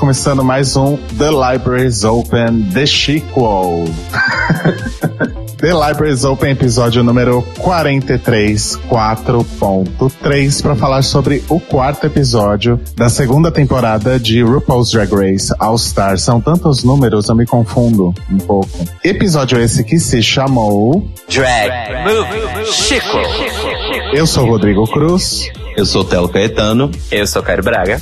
começando mais um The Libraries Open The Sequel. The Libraries Open, episódio número 43, 4.3, para falar sobre o quarto episódio da segunda temporada de RuPaul's Drag Race All Star. São tantos números, eu me confundo um pouco. Episódio esse que se chamou Drag Move Chico. Eu sou Rodrigo Cruz. Eu sou Telo Caetano. Eu sou Caio Braga.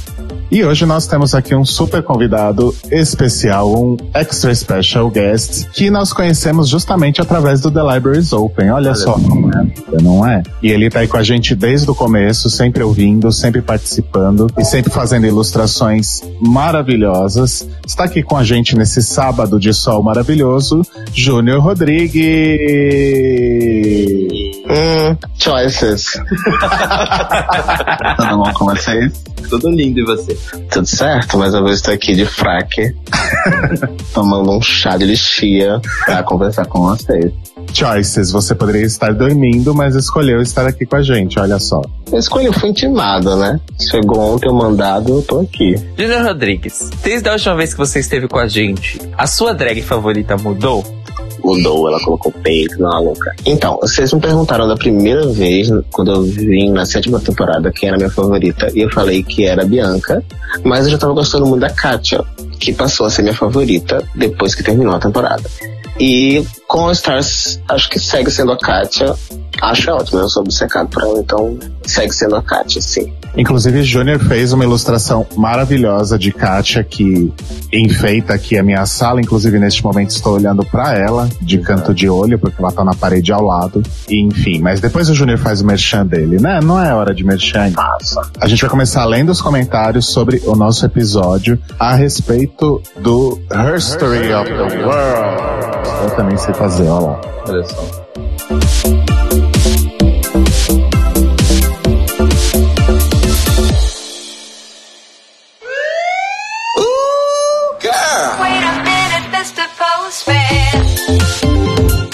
E hoje nós temos aqui um super convidado especial, um extra special guest, que nós conhecemos justamente através do The Libraries Open. Olha, Olha só, não é, não é? E ele tá aí com a gente desde o começo, sempre ouvindo, sempre participando e sempre fazendo ilustrações maravilhosas. Está aqui com a gente nesse sábado de sol maravilhoso, Júnior Rodrigues. Hum, choices. Tudo bom com vocês? Tudo lindo e você? Tudo certo, mas eu vou estar aqui de fraque, tomando um chá de lixia pra conversar com vocês. Choices, você poderia estar dormindo, mas escolheu estar aqui com a gente, olha só. Eu escolhi, fui intimada, né? Chegou ontem o mandado, eu tô aqui. Júnior Rodrigues, desde a última vez que você esteve com a gente, a sua drag favorita mudou? Mudou, ela colocou peito, não, louca. Então, vocês me perguntaram da primeira vez, quando eu vim na sétima temporada, quem era minha favorita, e eu falei que era a Bianca, mas eu já tava gostando muito da Katia, que passou a ser minha favorita depois que terminou a temporada. E com a Stars, acho que segue sendo a Katia. Acho ótimo, eu sou obcecado por ela, então segue sendo a Katia, sim. Inclusive, Júnior fez uma ilustração maravilhosa de Kátia que enfeita aqui a minha sala. Inclusive, neste momento estou olhando para ela de canto de olho, porque ela tá na parede ao lado. E, enfim, mas depois o Júnior faz o merchan dele, né? Não é hora de merchan. Massa. A gente vai começar lendo os comentários sobre o nosso episódio a respeito do History of the World. Eu também sei fazer, olha lá. Olha só.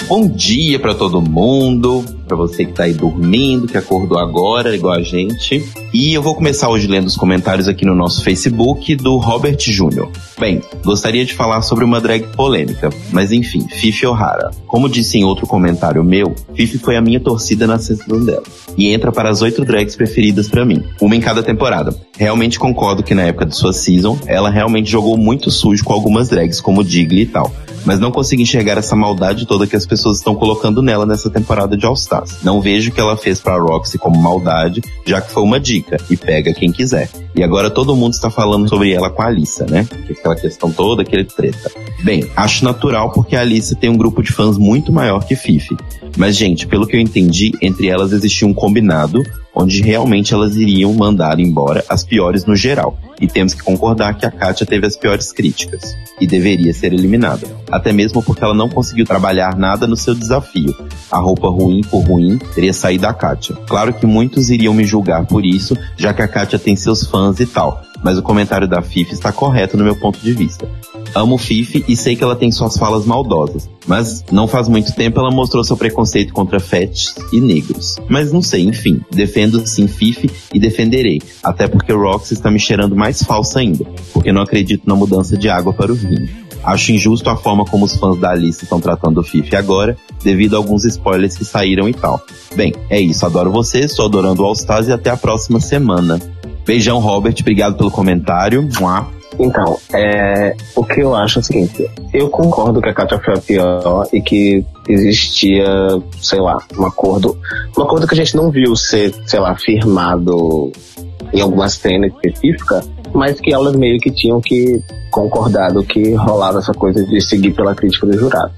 Bom dia para todo mundo, para você que tá aí dormindo, que acordou agora, igual a gente. E eu vou começar hoje lendo os comentários aqui no nosso Facebook do Robert Júnior. Bem, gostaria de falar sobre uma drag polêmica, mas enfim, Fifi O'Hara. Como disse em outro comentário meu, Fifi foi a minha torcida na sessão dela. E entra para as oito drags preferidas para mim, uma em cada temporada. Realmente concordo que na época de sua season, ela realmente jogou muito sujo com algumas drags, como Digley e tal mas não consigo enxergar essa maldade toda que as pessoas estão colocando nela nessa temporada de All Stars. Não vejo o que ela fez pra Roxy como maldade, já que foi uma dica, e pega quem quiser. E agora todo mundo está falando sobre ela com a Alissa, né? Aquela questão toda, aquele treta. Bem, acho natural porque a Alissa tem um grupo de fãs muito maior que Fifi. Mas, gente, pelo que eu entendi, entre elas existia um combinado onde realmente elas iriam mandar embora as piores no geral. E temos que concordar que a Katia teve as piores críticas e deveria ser eliminada. Até mesmo porque ela não conseguiu trabalhar nada no seu desafio. A roupa ruim por ruim teria saído da Katia. Claro que muitos iriam me julgar por isso, já que a Katia tem seus fãs e tal. Mas o comentário da Fifi está correto no meu ponto de vista. Amo Fifi e sei que ela tem suas falas maldosas, mas não faz muito tempo ela mostrou seu preconceito contra fetes e negros. Mas não sei, enfim, defendo sim Fifi e defenderei, até porque Rox está me cheirando mais falsa ainda, porque não acredito na mudança de água para o vinho. Acho injusto a forma como os fãs da Alice estão tratando o Fifi agora, devido a alguns spoilers que saíram e tal. Bem, é isso, adoro vocês, estou adorando o All Stars e até a próxima semana. Beijão, Robert, obrigado pelo comentário. Mua. Então, é, o que eu acho é o seguinte, eu concordo que a Katia foi a pior e que existia, sei lá, um acordo, um acordo que a gente não viu ser, sei lá, firmado em alguma cena específica, mas que elas meio que tinham que concordado que rolava essa coisa de seguir pela crítica do jurado.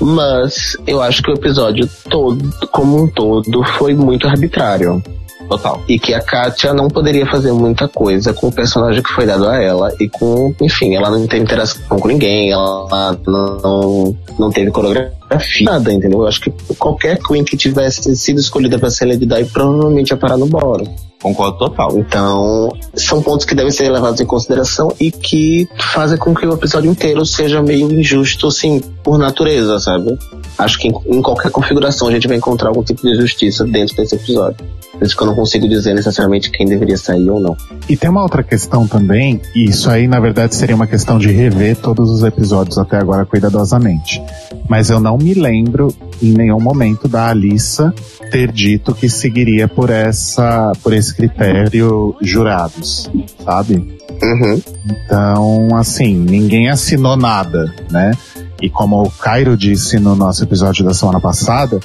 Mas eu acho que o episódio todo, como um todo, foi muito arbitrário. Total. E que a Katia não poderia fazer muita coisa com o personagem que foi dado a ela e com, enfim, ela não teve interação com ninguém, ela não, não teve coreografia, nada, entendeu? Eu acho que qualquer Queen que tivesse sido escolhida para ser Lady Di provavelmente ia parar no bora. Concordo total. Então, são pontos que devem ser levados em consideração e que fazem com que o episódio inteiro seja meio injusto, assim, por natureza, sabe? Acho que em, em qualquer configuração a gente vai encontrar algum tipo de justiça dentro desse episódio. Por isso que eu não consigo dizer necessariamente quem deveria sair ou não. E tem uma outra questão também, e isso aí na verdade seria uma questão de rever todos os episódios até agora cuidadosamente. Mas eu não me lembro em nenhum momento da Alissa ter dito que seguiria por essa, por esse critério jurados, sabe? Uhum. Então, assim, ninguém assinou nada, né? E como o Cairo disse no nosso episódio da semana passada,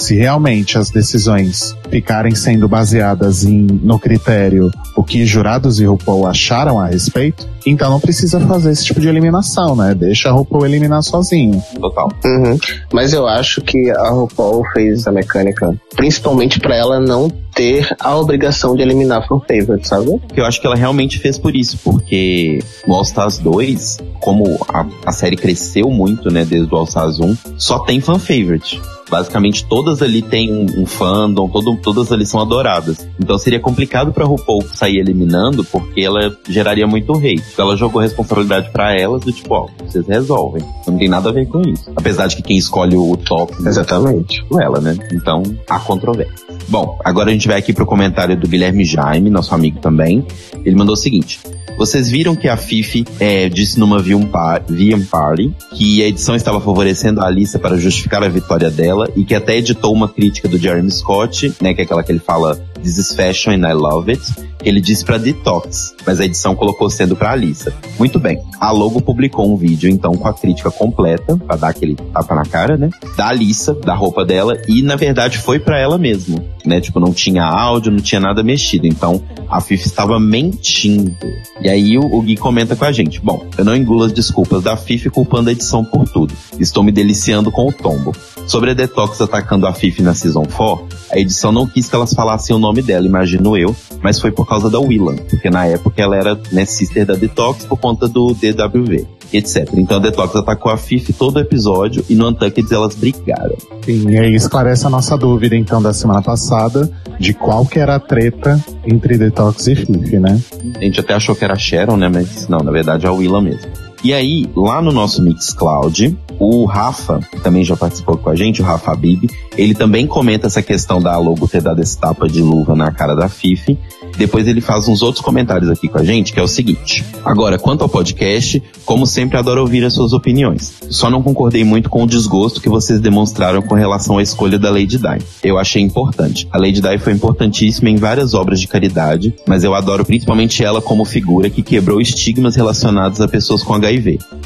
se realmente as decisões ficarem sendo baseadas em, no critério o que jurados e RuPaul acharam a respeito, então não precisa fazer esse tipo de eliminação, né? Deixa a RuPaul eliminar sozinho. Total. Uhum. Mas eu acho que a RuPaul fez a mecânica principalmente para ela não ter a obrigação de eliminar fan favorite, sabe? Eu acho que ela realmente fez por isso, porque no All Stars 2, como a, a série cresceu muito, né, desde o All Stars 1, só tem fan favorite. Basicamente todas ali têm um, um fandom, todo, todas ali são adoradas. Então seria complicado pra RuPaul sair eliminando, porque ela geraria muito hate. Então ela jogou responsabilidade pra elas do tipo, ó, vocês resolvem. Não tem nada a ver com isso. Apesar de que quem escolhe o top Exatamente. é ela, né? Então há controvérsia. Bom, agora a gente vai aqui pro comentário do Guilherme Jaime, nosso amigo também. Ele mandou o seguinte. Vocês viram que a Fifi é, disse numa VM VM Party que a edição estava favorecendo a Alissa para justificar a vitória dela e que até editou uma crítica do Jeremy Scott, né, que é aquela que ele fala This is fashion and I love it, que ele disse para Detox, mas a edição colocou sendo para Alissa. Muito bem. A Logo publicou um vídeo então com a crítica completa, para dar aquele tapa na cara, né, da Alissa, da roupa dela e na verdade foi para ela mesmo, né? Tipo, não tinha áudio, não tinha nada mexido. Então, a Fifi estava mentindo. E aí o, o Gui comenta com a gente. Bom, eu não engulo as desculpas da Fifi culpando a edição por tudo. Estou me deliciando com o tombo. Sobre a Detox atacando a Fifi na Season 4, a edição não quis que elas falassem o nome dela, imagino eu, mas foi por causa da Willan, porque na época ela era né, sister da Detox por conta do DWV, etc. Então a Detox atacou a Fifi todo o episódio e no Untucked elas brigaram. Sim, e aí esclarece a nossa dúvida então da semana passada de qual que era a treta entre Detox e Fifi, né? A gente até achou que era a Sharon, né? Mas não, na verdade é a Willa mesmo. E aí, lá no nosso Mixcloud, o Rafa, que também já participou com a gente, o Rafa Habib, ele também comenta essa questão da logo ter dado esse tapa de luva na cara da Fifi. Depois ele faz uns outros comentários aqui com a gente, que é o seguinte. Agora, quanto ao podcast, como sempre adoro ouvir as suas opiniões. Só não concordei muito com o desgosto que vocês demonstraram com relação à escolha da Lady Di. Eu achei importante. A Lady Di foi importantíssima em várias obras de caridade, mas eu adoro principalmente ela como figura que quebrou estigmas relacionados a pessoas com HIV.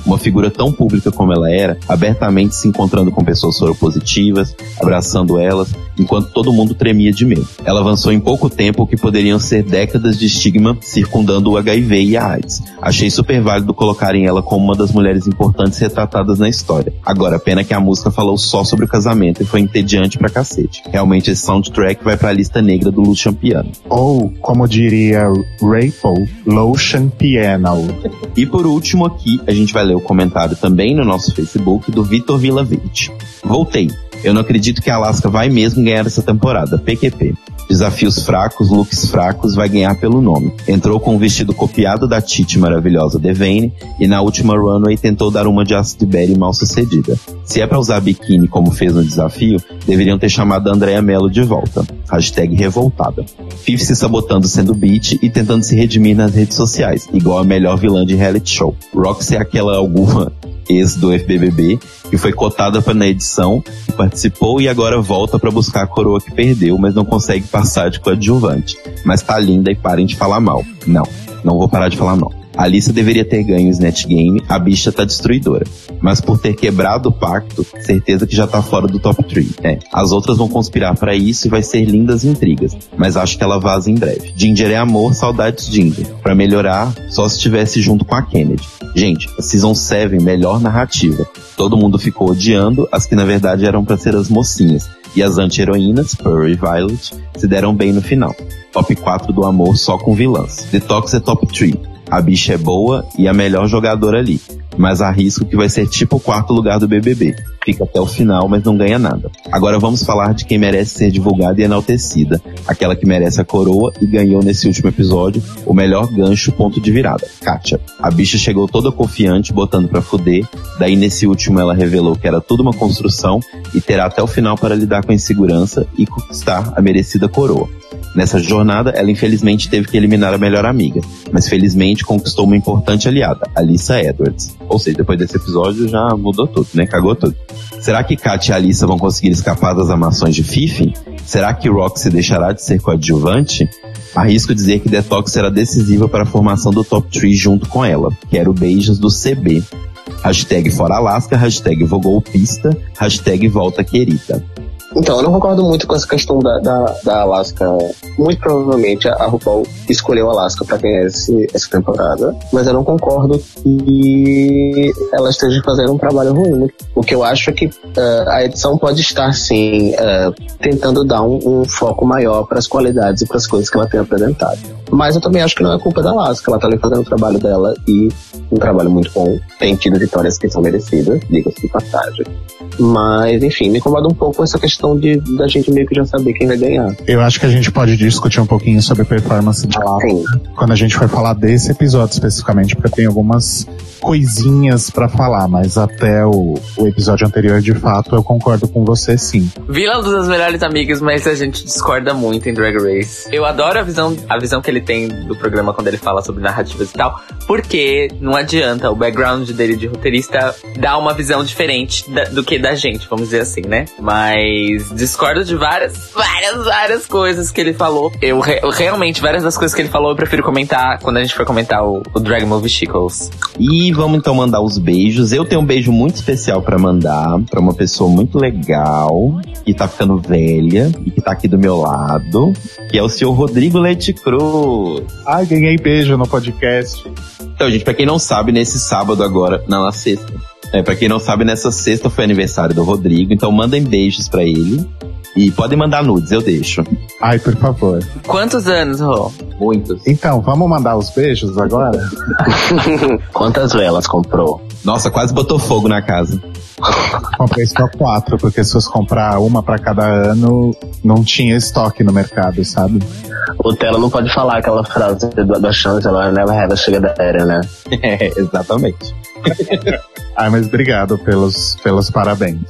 Uma figura tão pública como ela era, abertamente se encontrando com pessoas soropositivas, abraçando elas, enquanto todo mundo tremia de medo. Ela avançou em pouco tempo o que poderiam ser décadas de estigma circundando o HIV e a AIDS. Achei super válido colocarem ela como uma das mulheres importantes retratadas na história. Agora, pena que a música falou só sobre o casamento e foi entediante pra cacete. Realmente esse soundtrack vai pra lista negra do Lucian Piano. Ou, como diria Rayful, Lotion Piano. E por último aqui, a gente vai ler o comentário também no nosso Facebook do Vitor Vilavich. Voltei. Eu não acredito que a Alaska vai mesmo ganhar essa temporada. PQP. Desafios fracos, looks fracos, vai ganhar pelo nome. Entrou com um vestido copiado da Titi maravilhosa Devane e na última runway tentou dar uma de Acid Berry mal sucedida. Se é pra usar biquíni como fez no desafio, deveriam ter chamado a Andrea Mello de volta. Hashtag revoltada. Fifi se sabotando sendo beat e tentando se redimir nas redes sociais, igual a melhor vilã de reality show. Roxy é aquela alguma ex do FBBB, que foi cotada para na edição, participou e agora volta para buscar a coroa que perdeu, mas não consegue passar de coadjuvante. Mas tá linda e parem de falar mal. Não, não vou parar de falar mal. A Alissa deveria ter ganho o Snatch a bicha tá destruidora. Mas por ter quebrado o pacto, certeza que já tá fora do top 3. É, as outras vão conspirar para isso e vai ser lindas intrigas. Mas acho que ela vaza em breve. Ginger é amor, saudades Ginger. Pra melhorar, só se estivesse junto com a Kennedy. Gente, a Season 7, melhor narrativa. Todo mundo ficou odiando as que na verdade eram pra ser as mocinhas. E as anti-heroínas, Pearl e Violet, se deram bem no final. Top 4 do amor só com vilãs. Detox é top 3. A bicha é boa e a melhor jogadora ali. Mas arrisco que vai ser tipo o quarto lugar do BBB. Fica até o final, mas não ganha nada. Agora vamos falar de quem merece ser divulgada e enaltecida. Aquela que merece a coroa e ganhou nesse último episódio o melhor gancho ponto de virada. Kátia. A bicha chegou toda confiante, botando pra fuder. Daí nesse último ela revelou que era tudo uma construção e terá até o final para lidar com a insegurança e conquistar a merecida coroa. Nessa jornada, ela infelizmente teve que eliminar a melhor amiga, mas felizmente conquistou uma importante aliada, Alissa Edwards. Ou seja, depois desse episódio já mudou tudo, né? Cagou tudo. Será que Kat e Alissa vão conseguir escapar das amações de Fifi? Será que Roxy deixará de ser coadjuvante? Arrisco dizer que Detox será decisiva para a formação do top 3 junto com ela. Quero beijos do CB. Hashtag Fora Alaska, hashtag Golpista, hashtag Volta Querida. Então, eu não concordo muito com essa questão da, da, da Alaska. Muito provavelmente a RuPaul escolheu a Alaska pra ganhar esse, essa temporada, mas eu não concordo que ela esteja fazendo um trabalho ruim. O que eu acho é que uh, a edição pode estar, sim, uh, tentando dar um, um foco maior para as qualidades e para as coisas que ela tem apresentado. Mas eu também acho que não é culpa da Alaska, ela tá ali fazendo o trabalho dela e um trabalho muito bom. Tem tido vitórias que são merecidas, diga-se de passagem. Mas, enfim, me incomoda um pouco essa questão de da gente meio que já saber quem vai ganhar. Eu acho que a gente pode discutir um pouquinho sobre a performance da Alaska quando a gente for falar desse episódio especificamente, porque tem algumas coisinhas para falar, mas até o, o, episódio anterior, de fato, eu concordo com você sim. Vila das melhores amigas, mas a gente discorda muito em Drag Race. Eu adoro a visão, a visão que ele tem do programa quando ele fala sobre narrativas e tal, porque não adianta o background dele de roteirista dar uma visão diferente da, do que da gente, vamos dizer assim, né? Mas discordo de várias, várias, várias coisas que ele falou. Eu, re, realmente, várias das coisas que ele falou, eu prefiro comentar quando a gente for comentar o, o Drag Movie Chicos. E vamos então mandar os beijos. Eu tenho um beijo muito especial para mandar para uma pessoa muito legal, que tá ficando velha e que tá aqui do meu lado, que é o senhor Rodrigo Leite Cruz. Ai, ganhei beijo no podcast. Então, gente, para quem não sabe, nesse sábado agora, não, na sexta. É, pra quem não sabe, nessa sexta foi aniversário do Rodrigo, então mandem beijos para ele. E podem mandar nudes, eu deixo. Ai, por favor. Quantos anos, Rô? Muitos. Então, vamos mandar os beijos agora? Quantas velas comprou? Nossa, quase botou fogo na casa. Comprei só quatro, porque se fosse comprar uma para cada ano, não tinha estoque no mercado, sabe? O Telo não pode falar aquela frase da chance, ela never have a sugar daddy, né? É, exatamente. Ai, mas obrigado pelos, pelos parabéns.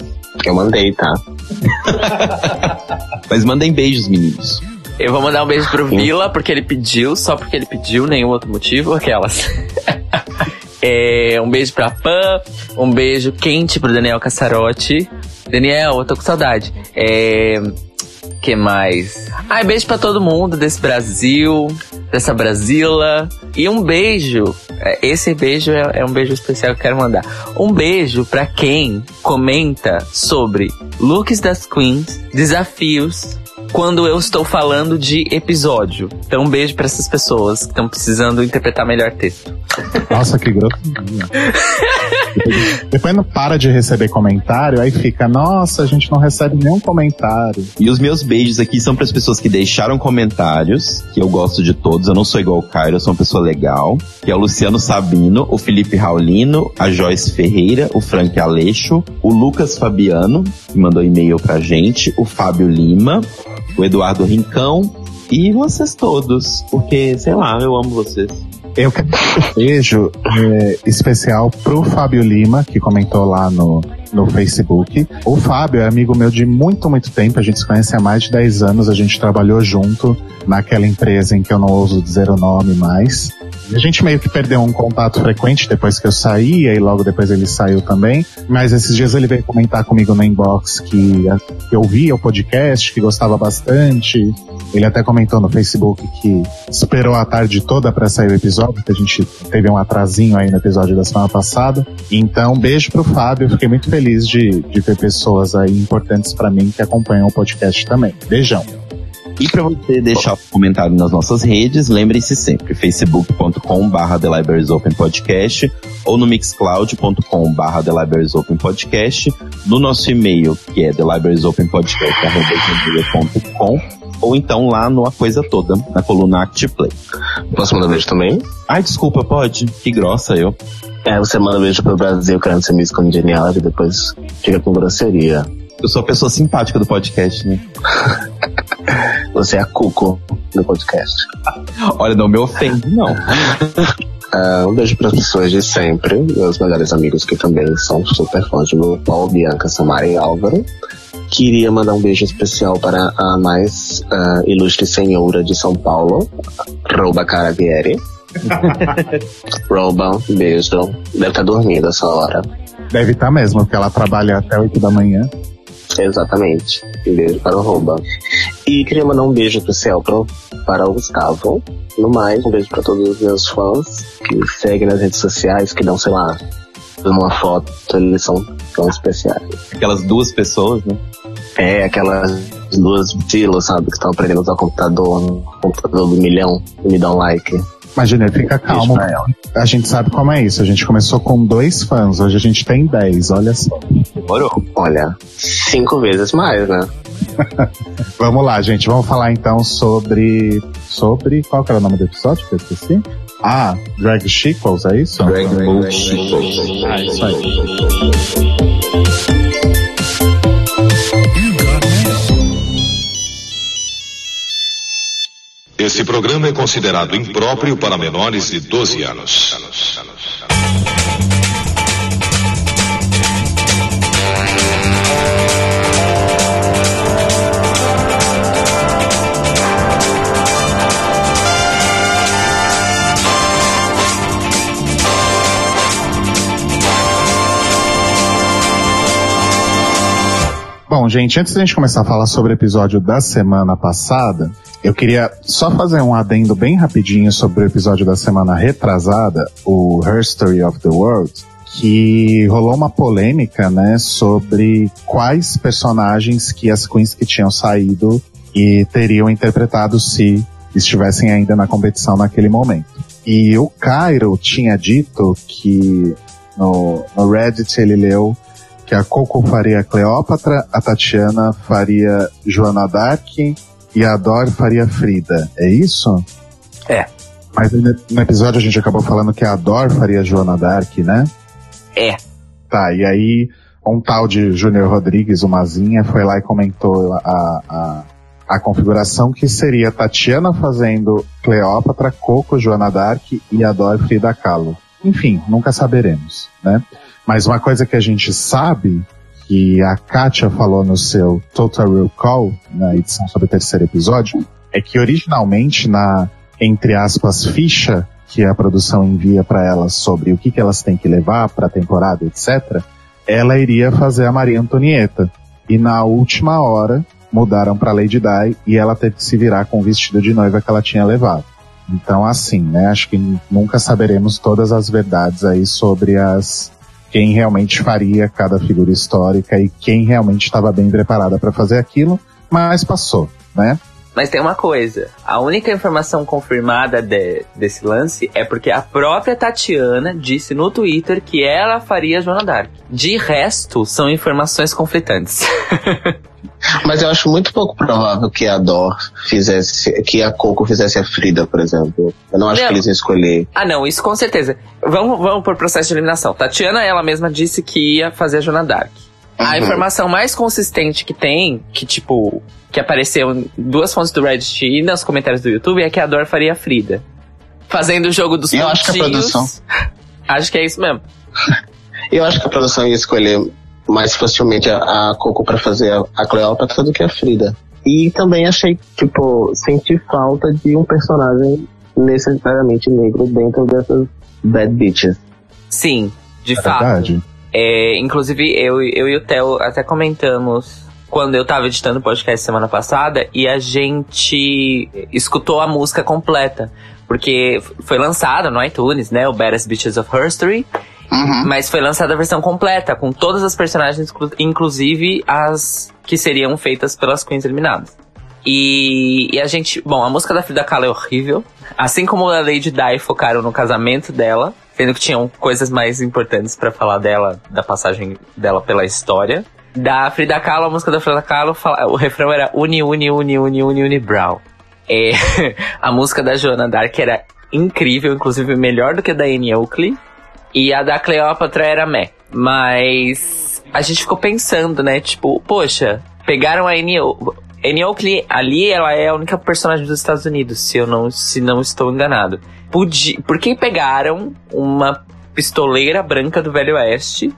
Eu mandei, tá? Mas mandem beijos, meninos. Eu vou mandar um beijo pro Vila, porque ele pediu, só porque ele pediu, nenhum outro motivo, aquelas. é, um beijo pra Pan, um beijo quente pro Daniel Cassarotti. Daniel, eu tô com saudade. É, que mais? Ai, beijo para todo mundo desse Brasil, dessa Brasila. E um beijo. É, esse beijo é, é um beijo especial que eu quero mandar. Um beijo para quem comenta sobre looks das queens, desafios, quando eu estou falando de episódio. Então, um beijo para essas pessoas que estão precisando interpretar melhor texto. Nossa, que grossinho. Depois não para de receber comentário, aí fica, nossa, a gente não recebe nenhum comentário. E os meus beijos aqui são para as pessoas que deixaram comentários, que eu gosto de todos, eu não sou igual o Cairo, eu sou uma pessoa legal, que é o Luciano Sabino, o Felipe Raulino, a Joyce Ferreira, o Frank Aleixo, o Lucas Fabiano, que mandou e-mail pra gente, o Fábio Lima, o Eduardo Rincão e vocês todos, porque, sei lá, eu amo vocês. Eu quero um beijo é, especial pro Fábio Lima, que comentou lá no, no Facebook. O Fábio é amigo meu de muito, muito tempo. A gente se conhece há mais de 10 anos. A gente trabalhou junto naquela empresa em que eu não ouso dizer o nome mais. A gente meio que perdeu um contato frequente depois que eu saí, e logo depois ele saiu também. Mas esses dias ele veio comentar comigo no inbox que, ouvia o podcast, que gostava bastante. Ele até comentou no Facebook que esperou a tarde toda para sair o episódio, que a gente teve um atrasinho aí no episódio da semana passada. Então, beijo pro Fábio. Fiquei muito feliz de, de ter pessoas aí importantes para mim que acompanham o podcast também. Beijão. E para você deixar o comentário nas nossas redes, lembre-se sempre, facebook.com.br The Libraries Open Podcast ou no mixcloud.com.br The Libraries Open Podcast, no nosso e-mail, que é thelibrariesOpenPodcast.com ou então lá no A Coisa Toda, na coluna ActPlay. Posso mandar beijo também? Ai, desculpa, pode? Que grossa eu. É, você manda um beijo pro Brasil querendo ser Miss Congeniality e depois fica com grosseria. Eu sou a pessoa simpática do podcast, né? Você é a cuco do podcast. Olha, não me ofende, não. Uh, um beijo para as pessoas de sempre, meus melhores amigos que também são super fãs de Paul, Bianca, Samara e Álvaro. Queria mandar um beijo especial para a mais uh, ilustre senhora de São Paulo, Rouba Caravieri. Rouba, beijo. Deve estar dormindo essa hora. Deve estar mesmo, porque ela trabalha até 8 da manhã. Exatamente. Um beijo para o Rouba. E queria mandar um beijo especial pro, para o Gustavo. No mais, um beijo para todos os meus fãs que seguem nas redes sociais, que dão, sei lá, uma foto, eles são tão especiais. Aquelas duas pessoas, né? É, aquelas duas filas, sabe, que estão aprendendo a usar o computador, um computador do milhão, me dão like. Imagina, fica calmo. A gente sabe como é isso. A gente começou com dois fãs, hoje a gente tem dez, olha só. Demorou. Olha, cinco vezes mais, né? vamos lá, gente. Vamos falar então sobre. Sobre. Qual que era o nome do episódio que eu esqueci? Ah, Drag Sequels, é isso? Drag Sequels. Ah, isso aí. Esse programa é considerado impróprio para menores de 12 anos. Bom, gente, antes da gente começar a falar sobre o episódio da semana passada, eu queria só fazer um adendo bem rapidinho sobre o episódio da semana retrasada, o Her Story of the World, que rolou uma polêmica, né, sobre quais personagens que as queens que tinham saído e teriam interpretado se estivessem ainda na competição naquele momento. E o Cairo tinha dito que no, no Reddit ele leu que a Coco faria Cleópatra, a Tatiana faria Joana Dark e a Dor faria Frida. É isso? É. Mas no episódio a gente acabou falando que a Dor faria Joana Dark, né? É. Tá, e aí um tal de Júnior Rodrigues, o Mazinha, foi lá e comentou a, a, a configuração que seria Tatiana fazendo Cleópatra, Coco, Joana Dark e a Dor Frida Kahlo. Enfim, nunca saberemos, né? Mas uma coisa que a gente sabe, que a Katia falou no seu Total Recall, na edição sobre o terceiro episódio, é que originalmente na, entre aspas, ficha que a produção envia para elas sobre o que, que elas têm que levar para a temporada, etc., ela iria fazer a Maria Antonieta. E na última hora mudaram para Lady Di e ela teve que se virar com o vestido de noiva que ela tinha levado. Então, assim, né? Acho que nunca saberemos todas as verdades aí sobre as quem realmente faria cada figura histórica e quem realmente estava bem preparada para fazer aquilo, mas passou, né? Mas tem uma coisa, a única informação confirmada de, desse lance é porque a própria Tatiana disse no Twitter que ela faria Joana Dark. De resto, são informações conflitantes. Mas eu acho muito pouco provável que a Dor fizesse, que a Coco fizesse a Frida, por exemplo. Eu não acho não. que eles iam escolher. Ah, não, isso com certeza. Vamos, vamos por processo de eliminação. Tatiana, ela mesma disse que ia fazer a Joana Dark. Uhum. A informação mais consistente que tem, que tipo, que apareceu em duas fontes do Reddit e nos comentários do YouTube, é que a Dor faria a Frida. Fazendo o jogo dos Eu acho que a produção. acho que é isso mesmo. Eu acho que a produção ia escolher mais facilmente a, a Coco para fazer a, a Cleópatra do que a Frida. E também achei, tipo, senti falta de um personagem necessariamente negro dentro dessas Bad Bitches. Sim, de é fato. Verdade. É, inclusive, eu, eu e o Theo até comentamos quando eu tava editando o podcast semana passada e a gente escutou a música completa. Porque foi lançada no iTunes, né? O Baddest Bitches of History. Uhum. Mas foi lançada a versão completa, com todas as personagens, inclusive as que seriam feitas pelas Queens eliminadas. E, e, a gente. Bom, a música da Frida Kahlo é horrível. Assim como a Lady Di focaram no casamento dela, sendo que tinham coisas mais importantes para falar dela, da passagem dela pela história. Da Frida Kahlo, a música da Frida Kahlo, o refrão era Uni, Uni, Uni, Uni, Uni, Uni, Brow. É, a música da Joana Dark era incrível, inclusive melhor do que a da Annie Oakley. E a da Cleópatra era meh. Mas a gente ficou pensando, né? Tipo, poxa, pegaram a Annie Oakley ali, ela é a única personagem dos Estados Unidos, se eu não, se não estou enganado. Podia, por que pegaram uma pistoleira branca do Velho Oeste?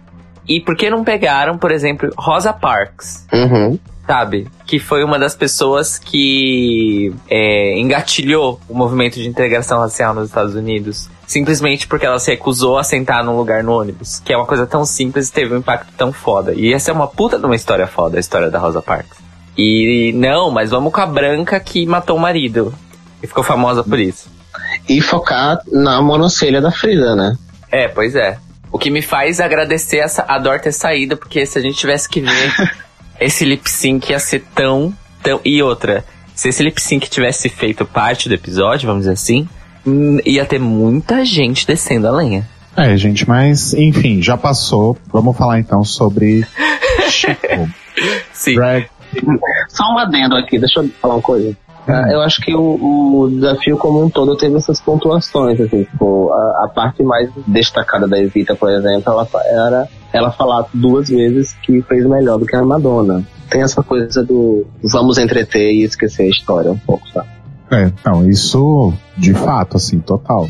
E por que não pegaram, por exemplo, Rosa Parks? Uhum. Sabe? Que foi uma das pessoas que é, engatilhou o movimento de integração racial nos Estados Unidos. Simplesmente porque ela se recusou a sentar num lugar no ônibus. Que é uma coisa tão simples e teve um impacto tão foda. E essa é uma puta de uma história foda, a história da Rosa Parks. E não, mas vamos com a branca que matou o marido. E ficou famosa por isso. E focar na monocelha da Frida, né? É, pois é. O que me faz agradecer essa, a Dor ter saído, porque se a gente tivesse que ver esse lip sync ia ser tão, tão. E outra, se esse lip sync tivesse feito parte do episódio, vamos dizer assim, ia ter muita gente descendo a lenha. É, gente, mas enfim, já passou. Vamos falar então sobre Chico. Sim. Drag. Só um adendo aqui, deixa eu falar uma coisa. Ah, eu acho que o, o desafio como um todo teve essas pontuações, assim, tipo, a, a parte mais destacada da Evita, por exemplo, ela fa- era ela falar duas vezes que fez melhor do que a Madonna. Tem essa coisa do vamos entreter e esquecer a história um pouco, sabe? É, não, isso de fato, assim, total.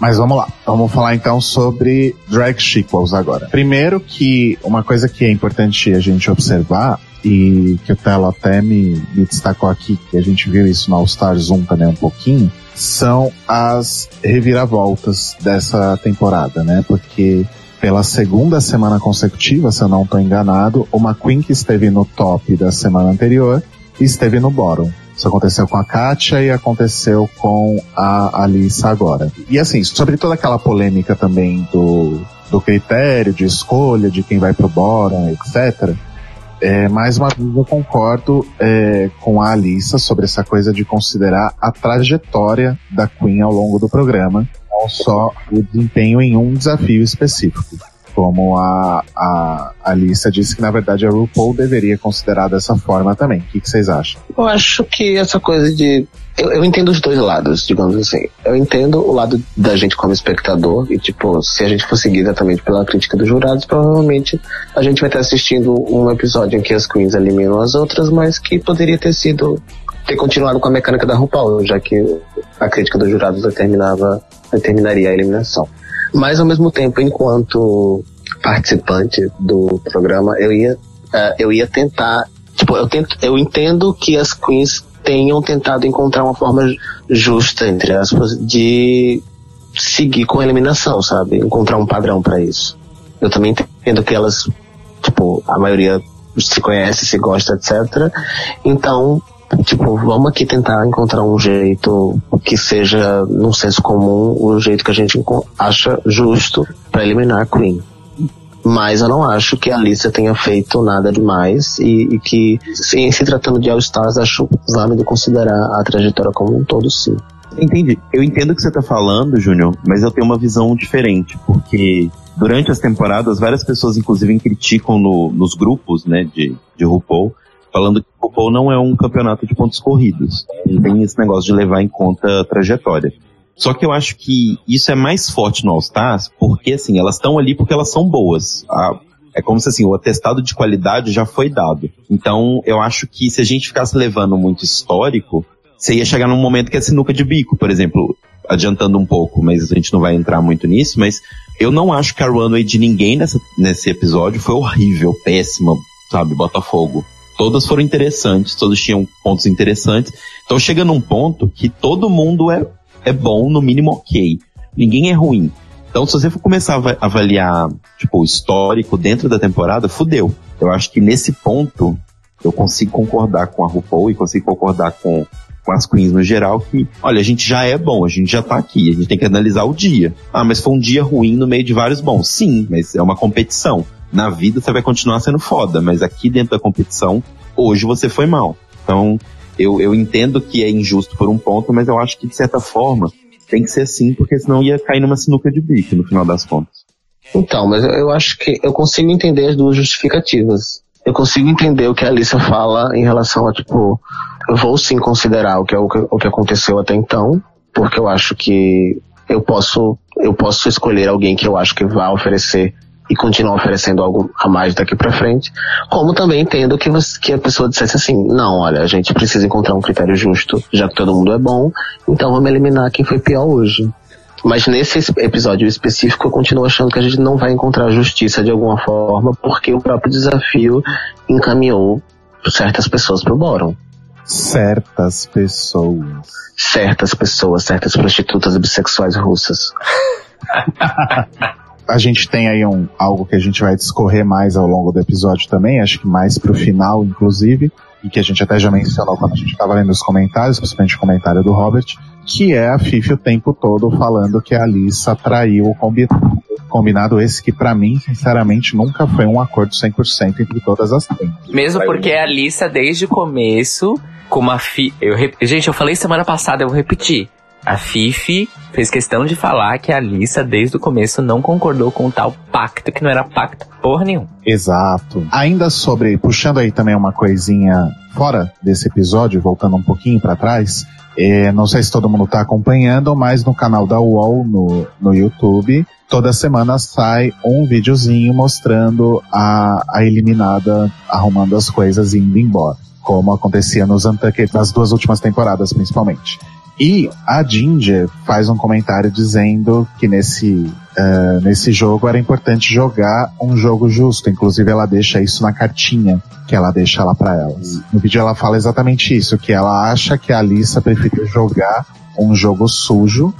Mas vamos lá, vamos falar então sobre drag sequels agora. Primeiro que uma coisa que é importante a gente observar e que o Telo até me, me destacou aqui, que a gente viu isso no All Stars 1 também um pouquinho, são as reviravoltas dessa temporada, né? Porque pela segunda semana consecutiva, se eu não estou enganado, uma Queen que esteve no top da semana anterior esteve no bottom. Isso aconteceu com a Katia e aconteceu com a Alissa agora. E assim, sobre toda aquela polêmica também do, do critério de escolha de quem vai pro bottom, etc. É, mais uma vez eu concordo é, com a Alissa sobre essa coisa de considerar a trajetória da Queen ao longo do programa, não só o desempenho em um desafio específico. Como a, a Alissa disse que na verdade a RuPaul deveria considerar dessa forma também. O que, vocês acham? Eu acho que essa coisa de. Eu, eu entendo os dois lados, digamos assim. Eu entendo o lado da gente como espectador, e tipo, se a gente for seguir exatamente pela crítica dos jurados, provavelmente a gente vai estar assistindo um episódio em que as queens eliminam as outras, mas que poderia ter sido. ter continuado com a mecânica da RuPaul, já que a crítica dos jurados determinava, determinaria a eliminação. Mas ao mesmo tempo, enquanto participante do programa, eu ia, eh, eu ia tentar. Tipo, eu, tento, eu entendo que as queens tenham tentado encontrar uma forma justa, entre aspas, de seguir com a eliminação, sabe? Encontrar um padrão para isso. Eu também entendo que elas, tipo, a maioria se conhece, se gosta, etc. Então, tipo, vamos aqui tentar encontrar um jeito que seja, num senso comum, o jeito que a gente acha justo para eliminar a Queen. Mas eu não acho que a Alicia tenha feito nada demais e, e que, em se tratando de All Stars, acho válido considerar a trajetória como um todo, sim. Entendi. Eu entendo o que você tá falando, Júnior, mas eu tenho uma visão diferente, porque durante as temporadas, várias pessoas, inclusive, criticam no- nos grupos, né, de, de RuPaul, falando que o RuPaul não é um campeonato de pontos corridos. Não tem esse negócio de levar em conta a trajetória. Só que eu acho que isso é mais forte no All Stars, porque, assim, elas estão ali porque elas são boas. A- é como se, assim, o atestado de qualidade já foi dado. Então, eu acho que se a gente ficasse levando muito histórico, você ia chegar num momento que é sinuca de bico, por exemplo, adiantando um pouco, mas a gente não vai entrar muito nisso, mas eu não acho que a runway de ninguém nessa, nesse episódio foi horrível, péssima, sabe, Botafogo. Todas foram interessantes, todas tinham pontos interessantes. Então chega num ponto que todo mundo é, é bom, no mínimo ok. Ninguém é ruim. Então se você for começar a ava- avaliar, tipo, o histórico dentro da temporada, fudeu. Eu acho que nesse ponto, eu consigo concordar com a RuPaul e consigo concordar com, com as queens no geral que, olha, a gente já é bom, a gente já tá aqui, a gente tem que analisar o dia. Ah, mas foi um dia ruim no meio de vários bons. Sim, mas é uma competição. Na vida você vai continuar sendo foda, mas aqui dentro da competição, hoje você foi mal. Então, eu, eu entendo que é injusto por um ponto, mas eu acho que de certa forma tem que ser assim, porque senão ia cair numa sinuca de bico no final das contas. Então, mas eu- acho que eu consigo entender as duas justificativas. Eu consigo entender o que a Alicia fala em relação a, tipo, eu vou sim considerar o que, é o que, o que aconteceu até então, porque eu acho que eu posso eu posso escolher alguém que eu acho que vai oferecer e continuar oferecendo algo a mais daqui para frente, como também entendo que, você, que a pessoa dissesse assim, não, olha, a gente precisa encontrar um critério justo, já que todo mundo é bom, então vamos eliminar quem foi pior hoje. Mas nesse episódio específico, eu continuo achando que a gente não vai encontrar justiça de alguma forma, porque o próprio desafio encaminhou certas pessoas pro Boron. Certas pessoas. Certas pessoas, certas prostitutas bissexuais russas. a gente tem aí um, algo que a gente vai discorrer mais ao longo do episódio também, acho que mais pro final, inclusive, e que a gente até já mencionou quando a gente estava lendo os comentários, principalmente o comentário do Robert, que é a Fifi o tempo todo falando que a Alissa traiu o combinado. Combinado esse que para mim, sinceramente, nunca foi um acordo 100% entre todas as três. Mesmo porque a Alissa, desde o começo, com uma fi... Eu, gente, eu falei semana passada, eu vou repetir. A Fifi fez questão de falar que a Alissa, desde o começo, não concordou com tal pacto, que não era pacto porra nenhum. Exato. Ainda sobre, puxando aí também uma coisinha fora desse episódio, voltando um pouquinho para trás, é, não sei se todo mundo tá acompanhando, mas no canal da UOL no, no YouTube, toda semana sai um videozinho mostrando a, a eliminada arrumando as coisas e indo embora. Como acontecia nos Untucked, nas duas últimas temporadas, principalmente. E a Ginger faz um comentário dizendo que nesse, uh, nesse jogo era importante jogar um jogo justo. Inclusive ela deixa isso na cartinha que ela deixa lá para elas. No vídeo ela fala exatamente isso, que ela acha que a Alissa preferiu jogar um jogo sujo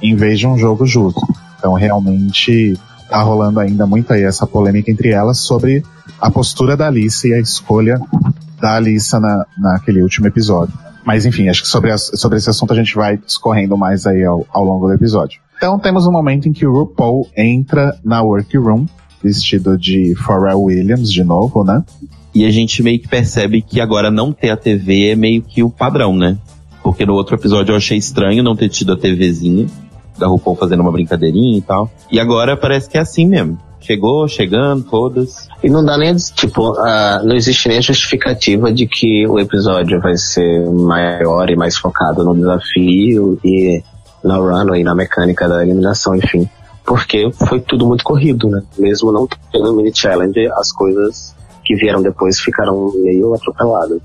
em vez de um jogo justo. Então realmente tá rolando ainda muito aí essa polêmica entre elas sobre a postura da Alice e a escolha da Alissa na, naquele último episódio. Mas enfim, acho que sobre, as, sobre esse assunto a gente vai discorrendo mais aí ao, ao longo do episódio. Então temos um momento em que o RuPaul entra na workroom, vestido de Pharrell Williams de novo, né? E a gente meio que percebe que agora não ter a TV é meio que o padrão, né? Porque no outro episódio eu achei estranho não ter tido a TVzinha da RuPaul fazendo uma brincadeirinha e tal. E agora parece que é assim mesmo. Chegou, chegando, todas. E não dá nem, tipo, uh, não existe nem justificativa de que o episódio vai ser maior e mais focado no desafio e na run e na mecânica da eliminação, enfim. Porque foi tudo muito corrido, né? Mesmo não tendo mini challenge, as coisas que vieram depois ficaram meio atropeladas.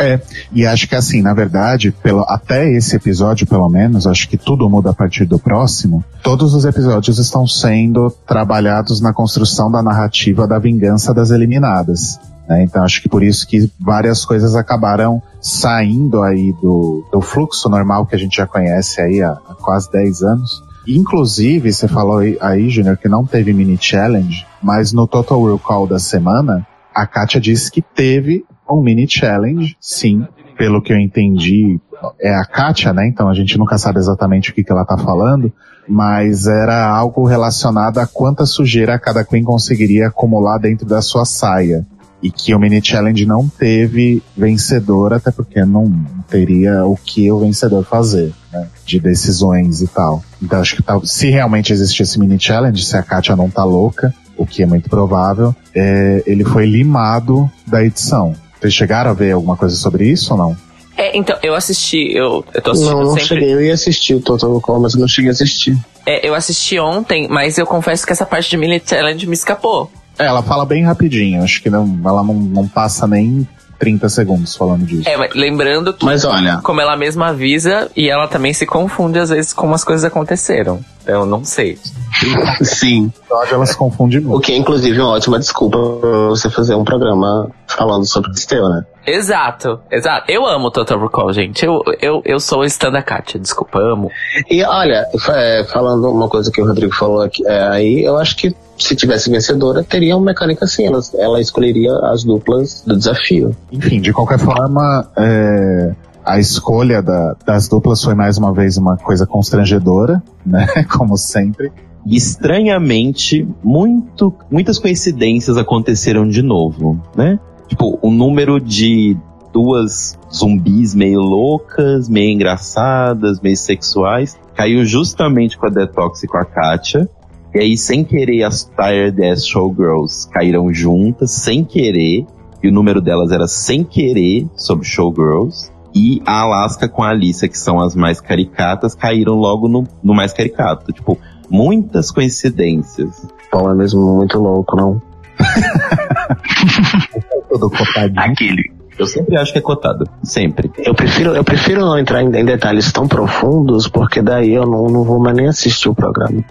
É, e acho que assim, na verdade, pelo, até esse episódio, pelo menos, acho que tudo muda a partir do próximo. Todos os episódios estão sendo trabalhados na construção da narrativa da vingança das eliminadas. Né? Então acho que por isso que várias coisas acabaram saindo aí do, do fluxo normal que a gente já conhece aí há, há quase 10 anos. Inclusive, você falou aí, aí Junior, que não teve mini challenge, mas no Total Recall da semana, a Katia disse que teve um mini challenge, sim. Pelo que eu entendi, é a Katia, né? Então a gente nunca sabe exatamente o que, que ela tá falando, mas era algo relacionado a quanta sujeira cada Queen conseguiria acumular dentro da sua saia. E que o mini challenge não teve vencedor, até porque não teria o que o vencedor fazer, né? De decisões e tal. Então acho que tal, se realmente existisse esse mini challenge, se a Katia não tá louca, o que é muito provável, é, ele foi limado da edição. Vocês chegaram a ver alguma coisa sobre isso ou não? É, então, eu assisti, eu, eu tô assistindo Não, não sempre... cheguei, eu ia assistir o Total Recall, mas eu não cheguei a assistir. É, eu assisti ontem, mas eu confesso que essa parte de Mini Challenge me escapou. É, ela fala bem rapidinho, acho que não, ela não, não passa nem 30 segundos falando disso. É, mas lembrando que, Mas olha, como ela mesma avisa, e ela também se confunde às vezes como as coisas aconteceram. Então, não sei. sim. ela se confunde O muito. que é inclusive uma ótima desculpa pra você fazer um programa falando sobre esse tema, né? Exato, exato. Eu amo Total Recall, gente. Eu, eu, eu sou o Stan da Katia, desculpa, amo. E olha, é, falando uma coisa que o Rodrigo falou aqui, é, aí, eu acho que se tivesse vencedora, teria uma mecânica assim, ela, ela escolheria as duplas do desafio. Enfim, de qualquer forma, é, a escolha da- das duplas foi mais uma vez uma coisa constrangedora, né? Como sempre. E estranhamente, muito, muitas coincidências aconteceram de novo, né? Tipo, o número de duas zumbis meio loucas, meio engraçadas, meio sexuais, caiu justamente com a Detox e com a Katia. E aí, sem querer, as Tired Ass Showgirls caíram juntas, sem querer. E o número delas era sem querer sobre Showgirls. E a Alaska com a Alicia, que são as mais caricatas, caíram logo no, no mais caricato. Tipo, Muitas coincidências. Paulo é mesmo muito louco, não? Todo cotadinho. Aquele. Eu sempre acho que é cotado. Sempre. Eu prefiro, eu prefiro não entrar em, em detalhes tão profundos, porque daí eu não, não vou mais nem assistir o programa.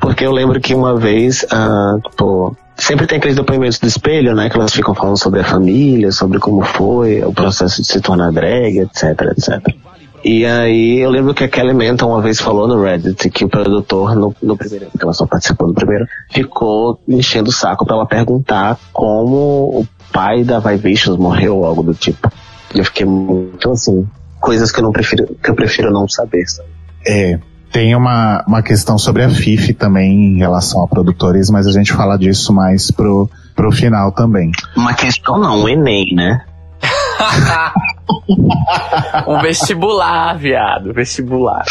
Porque eu lembro que uma vez, ah, tipo, sempre tem aqueles depoimentos do espelho, né? Que elas ficam falando sobre a família, sobre como foi o processo de se tornar drag, etc, etc. E aí eu lembro que a Kelly Menta uma vez falou no Reddit que o produtor, no, no primeiro, porque ela só participou do primeiro, ficou enchendo o saco pra ela perguntar como o pai da Vivacious morreu ou algo do tipo. E eu fiquei muito assim, coisas que eu não prefiro, que eu prefiro não saber, sabe? É, tem uma, uma questão sobre a FIF também em relação a produtores, mas a gente fala disso mais pro, pro final também. Uma questão não, um Enem, né? um vestibular, viado. Vestibular.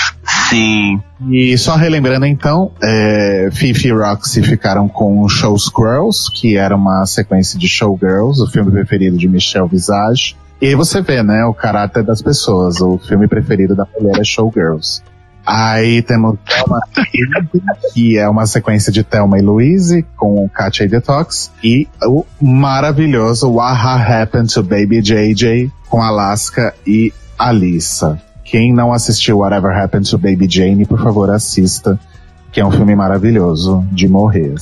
Sim. E só relembrando então, é, Fifi e Roxy ficaram com Show Squirrels, que era uma sequência de Showgirls, o filme preferido de Michelle Visage. E aí você vê, né, o caráter das pessoas. O filme preferido da mulher é Showgirls. Aí temos Thelma que é uma sequência de Thelma e Louise com Katia e Detox. E o maravilhoso What Happened to Baby JJ com Alaska e Alissa. Quem não assistiu Whatever Happened to Baby Jane, por favor, assista, que é um filme maravilhoso de morrer.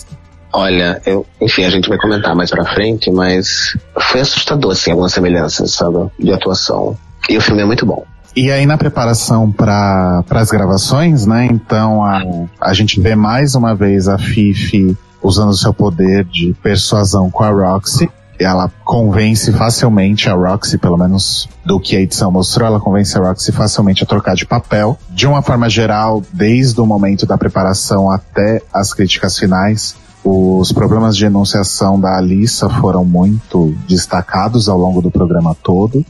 Olha, eu, enfim, a gente vai comentar mais pra frente, mas foi assustador, assim, algumas semelhanças, sabe, de atuação. E o filme é muito bom. E aí na preparação para as gravações, né? Então a, a gente vê mais uma vez a Fifi usando seu poder de persuasão com a Roxy. Ela convence facilmente a Roxy, pelo menos do que a edição mostrou, ela convence a Roxy facilmente a trocar de papel. De uma forma geral, desde o momento da preparação até as críticas finais, os problemas de enunciação da Alissa foram muito destacados ao longo do programa todo.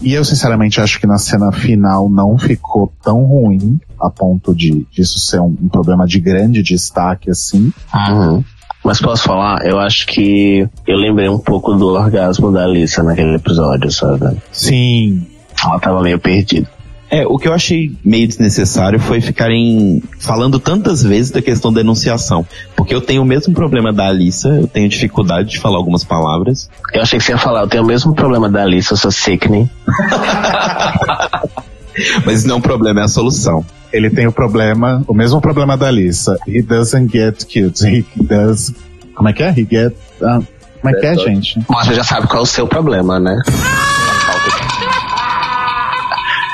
E eu, sinceramente, acho que na cena final não ficou tão ruim a ponto de disso ser um, um problema de grande destaque, assim. Uhum. Mas posso falar? Eu acho que eu lembrei um pouco do orgasmo da Alissa naquele episódio, sabe? Sim. Ela tava meio perdida. É, o que eu achei meio desnecessário foi ficarem falando tantas vezes da questão da enunciação. Porque eu tenho o mesmo problema da Alissa, eu tenho dificuldade de falar algumas palavras. Eu achei que você ia falar, eu tenho o mesmo problema da Alissa, eu sou sickening. Mas não é um problema, é a solução. Ele tem o problema, o mesmo problema da Alissa. He doesn't get cute. He does. Como é que é? He get. ah, como é que é, gente? Mas você já sabe qual é o seu problema, né?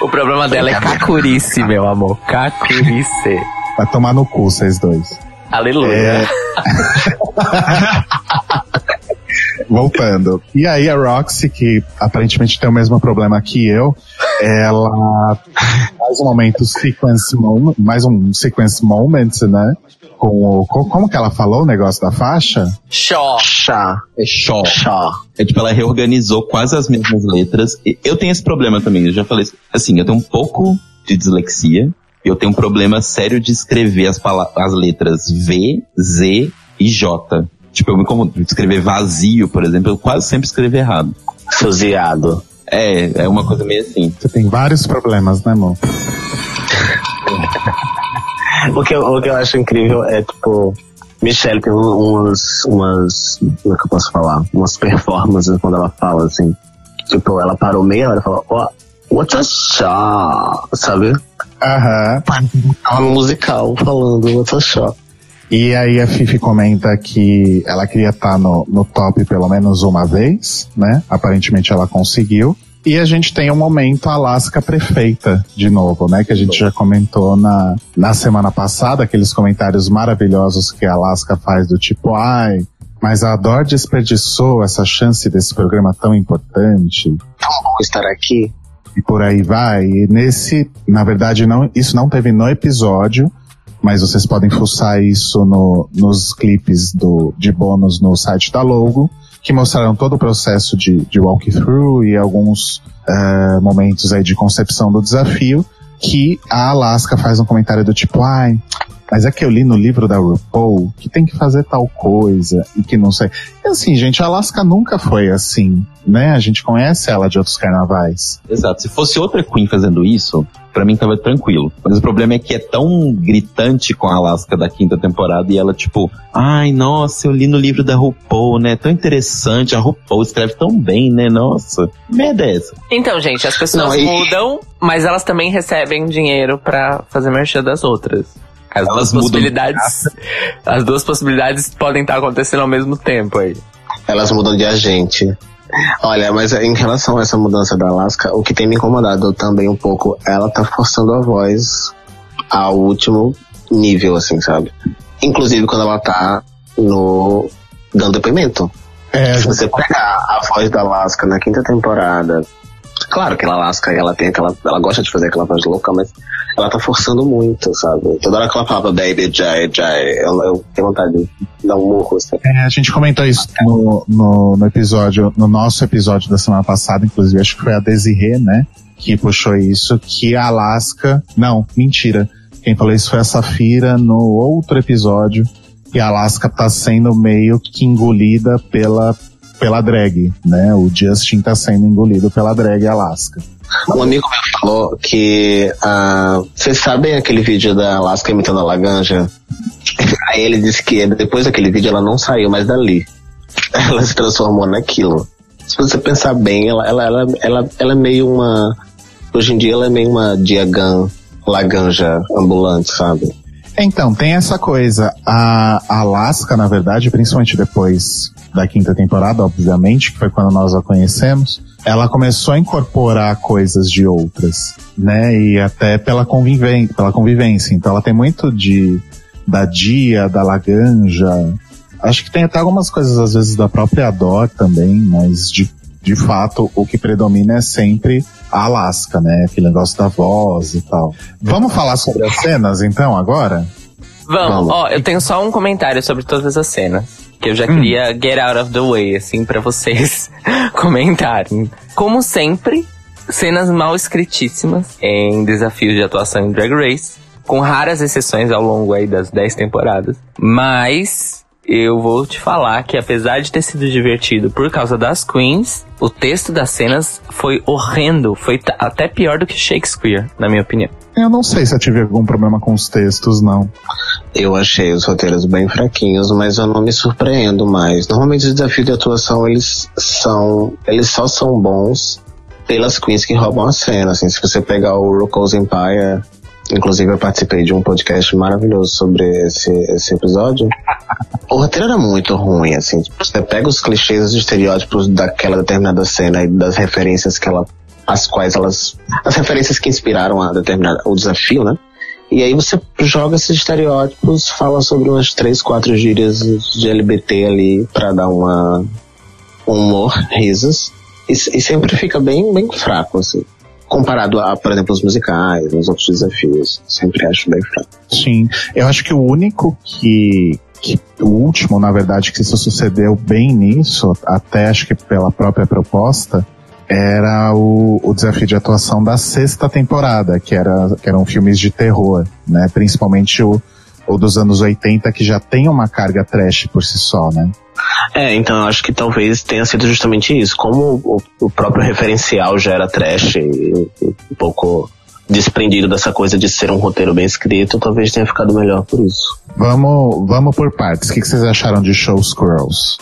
O problema dela é cacurice, meu amor. Cacurice. Vai tomar no cu, vocês dois. Aleluia. É. Voltando. E aí a Roxy, que aparentemente tem o mesmo problema que eu, ela faz um momento sequence moment, mais um sequence moment, né? Com o, co- como que ela falou o negócio da faixa? Xó. Chá. É show. Chá. É tipo, ela reorganizou quase as mesmas letras. E eu tenho esse problema também, eu já falei isso. Assim, eu tenho um pouco de dislexia. Eu tenho um problema sério de escrever as, as letras V, Z e J. Tipo, eu me incomodo escrever vazio, por exemplo, eu quase sempre escrevo errado. Fuziado. É, é uma coisa meio assim. Você tem vários problemas, né, amor? O que, eu, o que eu acho incrível é, tipo, Michelle tem um- umas, umas, como é que eu posso falar? Umas performances quando ela fala, assim. Tipo, ela parou meia hora e falou, ó, what's a shot? Sabe? Aham. Tava no musical falando, what's a shot? E aí a Fifi comenta que ela queria estar no, no top pelo menos uma vez, né? Aparentemente ela conseguiu. E a gente tem o momento Alaska prefeita de novo, né? Que a gente já comentou na, na semana passada, aqueles comentários maravilhosos que a Alaska faz do tipo, ai, mas a Dor desperdiçou essa chance desse programa tão importante Tão bom estar aqui. e por aí vai. E nesse, na verdade, não, isso não teve no episódio, mas vocês podem fuçar isso no, nos clipes do, de bônus no site da Logo, que mostraram todo o processo de, de walkthrough e alguns eh, momentos aí de concepção do desafio, que a Alaska faz um comentário do tipo, ai, mas é que eu li no livro da RuPaul que tem que fazer tal coisa e que não sei. E assim, gente, a Alaska nunca foi assim, né? A gente conhece ela de outros carnavais. Exato. Se fosse outra Queen fazendo isso, Pra mim tava tranquilo. Mas o problema é que é tão gritante com a Alaska da quinta temporada e ela, tipo, ai, nossa, eu li no livro da RuPaul, né? Tão interessante. A RuPaul escreve tão bem, né? Nossa, merda é essa. Então, gente, as pessoas Não, e- mudam, mas elas também recebem dinheiro pra fazer merchan das outras. As Elas duas possibilidades. As duas possibilidades podem estar acontecendo ao mesmo tempo aí. Elas mudam de agente. Olha, mas em relação a essa mudança da Alaska, o que tem me incomodado também um pouco, ela tá forçando a voz ao último nível, assim, sabe? Inclusive quando ela tá no dando depoimento. É, Se você pegar a voz da Alaska na quinta temporada, claro que ela Alaska ela tem aquela, ela gosta de fazer aquela voz louca, mas ela tá forçando muito, sabe? Toda hora que ela fala baby, jai, jai, eu, eu tenho vontade de dar um murro, sabe? É, a gente comentou isso no, no, no episódio, no nosso episódio da semana passada, inclusive, acho que foi a Desirê, né? Que puxou isso, que a Alaska. Não, mentira. Quem falou isso foi a Safira no outro episódio. E a Alaska tá sendo meio que engolida pela, pela drag, né? O Justin tá sendo engolido pela drag Alaska. Um amigo meu falou que ah, vocês sabem aquele vídeo da Alaska imitando a Laganja? Aí ele disse que depois daquele vídeo ela não saiu mais dali. Ela se transformou naquilo. Se você pensar bem, ela, ela, ela, ela, ela é meio uma. Hoje em dia ela é meio uma Diagan Laganja ambulante, sabe? Então, tem essa coisa. A Alaska, na verdade, principalmente depois da quinta temporada, obviamente, que foi quando nós a conhecemos, ela começou a incorporar coisas de outras, né? E até pela convivência, pela convivência. Então ela tem muito de da Dia, da Laganja. Acho que tem até algumas coisas, às vezes, da própria Dor também, mas de, de fato o que predomina é sempre Alaska, né? Aquele negócio da voz e tal. Vamos falar sobre as cenas, então, agora? Vamos, Vamos. ó, eu tenho só um comentário sobre todas as cenas. Que eu já queria get out of the way, assim, pra vocês comentarem. Como sempre, cenas mal escritíssimas em desafios de atuação em Drag Race. Com raras exceções ao longo aí das 10 temporadas. Mas eu vou te falar que apesar de ter sido divertido por causa das queens, o texto das cenas foi horrendo. Foi até pior do que Shakespeare, na minha opinião. Eu não sei se eu tive algum problema com os textos, não. Eu achei os roteiros bem fraquinhos, mas eu não me surpreendo mais. Normalmente os desafios de atuação, eles são. Eles só são bons pelas queens que roubam a cena. Assim, se você pegar o RuPaul's Empire, inclusive eu participei de um podcast maravilhoso sobre esse, esse episódio. O roteiro era muito ruim, assim. Você pega os clichês os estereótipos daquela determinada cena e das referências que ela. as quais elas. as referências que inspiraram a determinada, o desafio, né? E aí você joga esses estereótipos, fala sobre umas três, quatro gírias de LBT ali pra dar uma um humor, risos. E, e sempre fica bem, bem fraco, assim. Comparado a, por exemplo, os musicais, os outros desafios. Sempre acho bem fraco. Sim, eu acho que o único que, que o último, na verdade, que se sucedeu bem nisso, até acho que pela própria proposta, era o, o desafio de atuação da sexta temporada, que, era, que eram filmes de terror, né? Principalmente o, o dos anos 80, que já tem uma carga trash por si só, né? É, então eu acho que talvez tenha sido justamente isso. Como o, o próprio referencial já era trash e, e um pouco desprendido dessa coisa de ser um roteiro bem escrito, talvez tenha ficado melhor por isso. Vamos, vamos por partes. O que, que vocês acharam de Show Squirrels?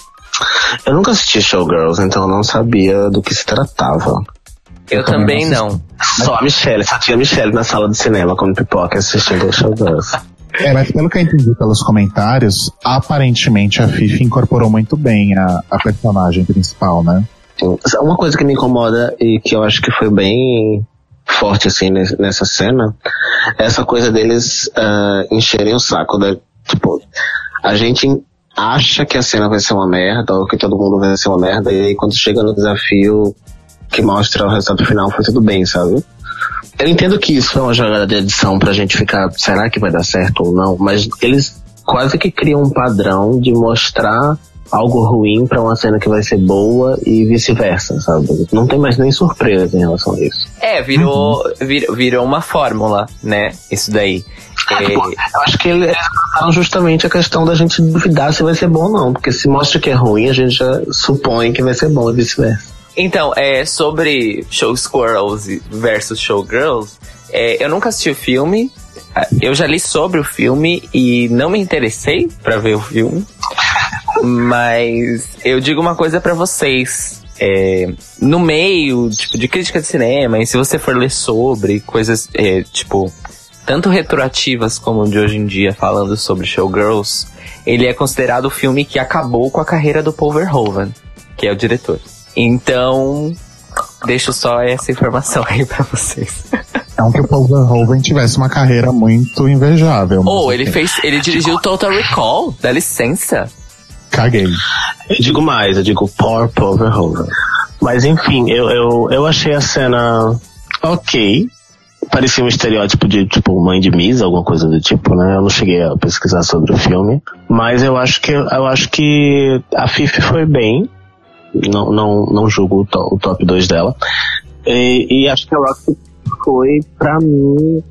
Eu nunca assisti Showgirls, então eu não sabia do que se tratava. Eu também também não. Só a Michelle, só tinha a Michelle na sala de cinema como pipoca assistindo Showgirls. É, mas pelo que eu entendi pelos comentários, aparentemente a Fifi incorporou muito bem a, a personagem principal, né? Uma coisa que me incomoda e que eu acho que foi bem forte assim nes- nessa cena é essa coisa deles ah, encherem o saco da tipo a gente acha que a cena vai ser uma merda ou que todo mundo vai ser uma merda e aí quando chega no desafio que mostra o resultado final foi tudo bem, sabe? Eu entendo que isso é uma jogada de edição pra gente ficar, será que vai dar certo ou não? Mas eles quase que criam um padrão de mostrar algo ruim pra uma cena que vai ser boa e vice-versa, sabe? Não tem mais nem surpresa em relação a isso. É, virou, vir- virou uma fórmula, né? Isso daí. É, Eu acho que eles trataram justamente a questão da gente duvidar se vai ser bom ou não, porque se mostra que é ruim, a gente já supõe que vai ser bom e vice-versa. Então, é, sobre Show Squirrels versus Showgirls, É, eu nunca assisti o filme. Eu já li sobre o filme e não me interessei para ver o filme. Mas eu digo uma coisa para vocês. É, no meio, tipo, de crítica de cinema, e se você for ler sobre coisas, é, tipo, tanto retroativas como de hoje em dia, falando sobre Showgirls, ele é considerado o filme que acabou com a carreira do Paul Verhoeven, que é o diretor. Então, deixo só essa informação aí pra vocês. Não que o Paul Verhoeven tivesse uma carreira muito invejável. Oh, ele fez, ele dirigiu Total Recall, dá licença. Caguei. Eu digo mais, eu digo Poor Paul Verhoeven. Mas enfim, eu, eu, eu achei a cena ok. Parecia um estereótipo de, tipo, mãe de Misa, alguma coisa do tipo, né? Eu não cheguei a pesquisar sobre o filme. Mas eu acho que, eu acho que a Fifi foi bem. Não, não, não julgo o, o top 2 dela. E, e, acho que a Roxy foi, pra mim,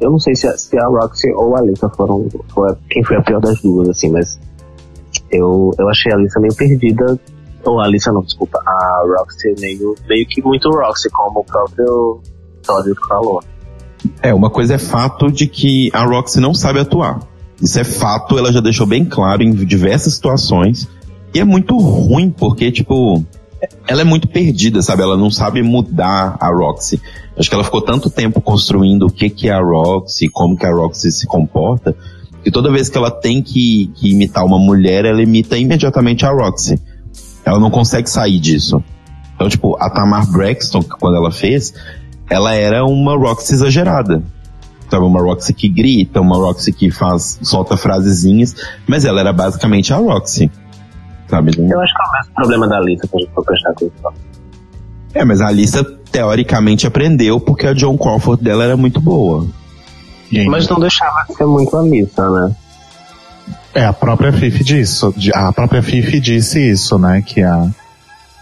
eu não sei se a, se a Roxy ou a Alissa foram, foi, quem foi a pior das duas, assim, mas eu, eu achei a Alissa meio perdida, ou a Alissa não, desculpa, a Roxy meio, meio que muito Roxy, como o próprio Todd falou. É, uma coisa é fato de que a Roxy não sabe atuar. Isso é fato, ela já deixou bem claro em diversas situações. E é muito ruim, porque, tipo, ela é muito perdida, sabe? Ela não sabe mudar a Roxy. Acho que ela ficou tanto tempo construindo o que, que é a Roxy, como que a Roxy se comporta, que toda vez que ela tem que, que imitar uma mulher, ela imita imediatamente a Roxy. Ela não consegue sair disso. Então, tipo, a Tamar Braxton, quando ela fez, ela era uma Roxy exagerada. Sabe, uma Roxy que grita, uma Roxy que faz, solta frasezinhas, mas ela era basicamente a Roxy. Sabe? Eu acho que é o mesmo problema da Alissa, se a gente for prestar atenção. É, mas a Alissa teoricamente aprendeu porque a John Crawford dela era muito boa. Mas não deixava de ser muito Alissa, né? É, a própria Fifi disse, a própria Fifi disse isso, né? Que a,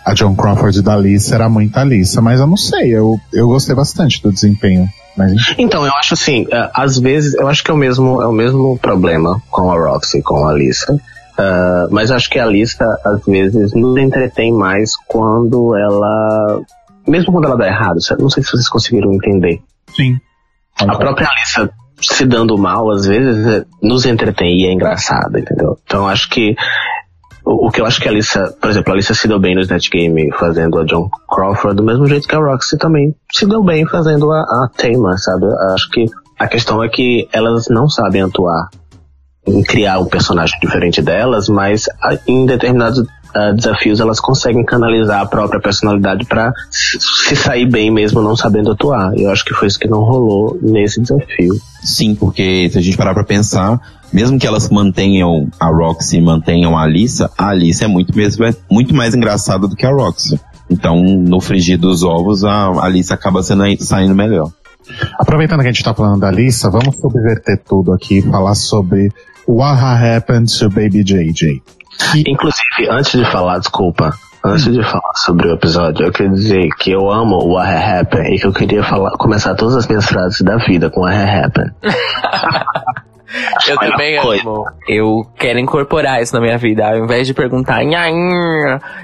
a John Crawford da Alissa era muito Alissa, mas eu não sei, eu, eu gostei bastante do desempenho. Mas... Então, eu acho assim, às vezes, eu acho que é o mesmo, é o mesmo problema com a Roxy, com a Alissa. Uh, mas acho que a lista, às vezes, nos entretém mais quando ela. Mesmo quando ela dá errado, não sei se vocês conseguiram entender. Sim. A própria Alissa se dando mal, às vezes, nos entretém e é engraçada, entendeu? Então acho que o, que eu acho que a Alissa, por exemplo, a Alissa se deu bem no Snatch Game fazendo a John Crawford, do mesmo jeito que a Roxy também se deu bem fazendo a, a sabe? Acho que a questão é que elas não sabem atuar em criar um personagem diferente delas, mas em determinados uh, desafios elas conseguem canalizar a própria personalidade para se sair bem mesmo não sabendo atuar. Eu acho que foi isso que não rolou nesse desafio. Sim, porque se a gente parar para pensar, mesmo que elas mantenham a Roxy, mantenham a Alissa, a Alissa é muito, mesmo, é muito mais engraçada do que a Roxy. Então, no frigir dos ovos, a Alissa acaba sendo, saindo melhor. Aproveitando que a gente tá falando da Alissa, vamos subverter tudo aqui e falar sobre What Happened to Baby JJ. Inclusive, antes de falar, desculpa, antes de falar sobre o episódio, eu queria dizer que eu amo o What Happened e que eu queria falar, começar todas as minhas frases da vida com What Happened. eu também amo. Eu quero incorporar isso na minha vida. Ao invés de perguntar,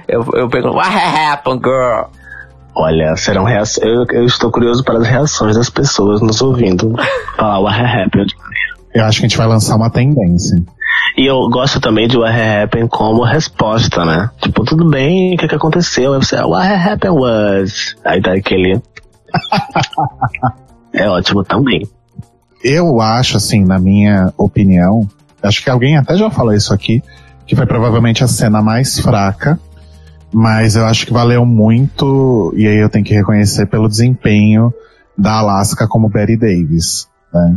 eu, eu pergunto, What happened, girl? Olha, serão reações. Eu, eu, estou curioso para as reações das pessoas nos ouvindo falar What happened. Eu acho que a gente vai lançar uma tendência. E eu gosto também de What Happened como resposta, né? Tipo, tudo bem, o que, que aconteceu? Aí você, What Happened was. Aí dá aquele. é ótimo também. Eu acho, assim, na minha opinião, acho que alguém até já falou isso aqui, que foi provavelmente a cena mais fraca, mas eu acho que valeu muito, e aí eu tenho que reconhecer pelo desempenho da Alaska como Betty Davis, né?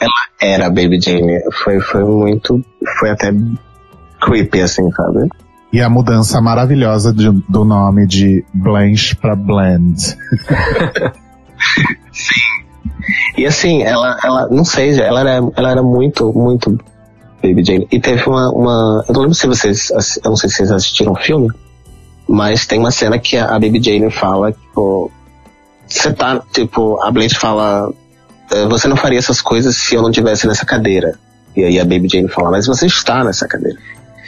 Ela era Baby Jane. Foi, foi muito. Foi até creepy, assim, sabe? E a mudança maravilhosa de, do nome de Blanche para Blend. Sim. E assim, ela, ela, não sei, ela era, ela era muito, muito Baby Jane. E teve uma, uma. Eu não lembro se vocês. Eu não sei se vocês assistiram o filme, mas tem uma cena que a, a Baby Jane fala, tipo. Você tá, tipo, a Blanche fala você não faria essas coisas se eu não tivesse nessa cadeira. E aí a Baby Jane fala, mas você está nessa cadeira.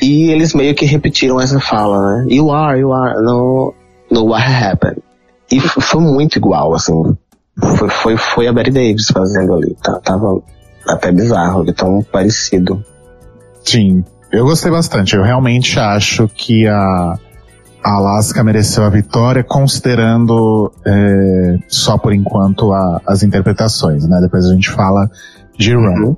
E eles meio que repetiram essa fala, né? You are, you are, no, no what happened. E foi muito igual, assim. Foi, foi, foi a Betty Davis fazendo ali. Tá, tava até bizarro, de tão parecido. Sim, eu gostei bastante. Eu realmente acho que a, a Alaska mereceu a vitória, considerando é, só por enquanto a, as interpretações, né? Depois a gente fala de Run. Uhum.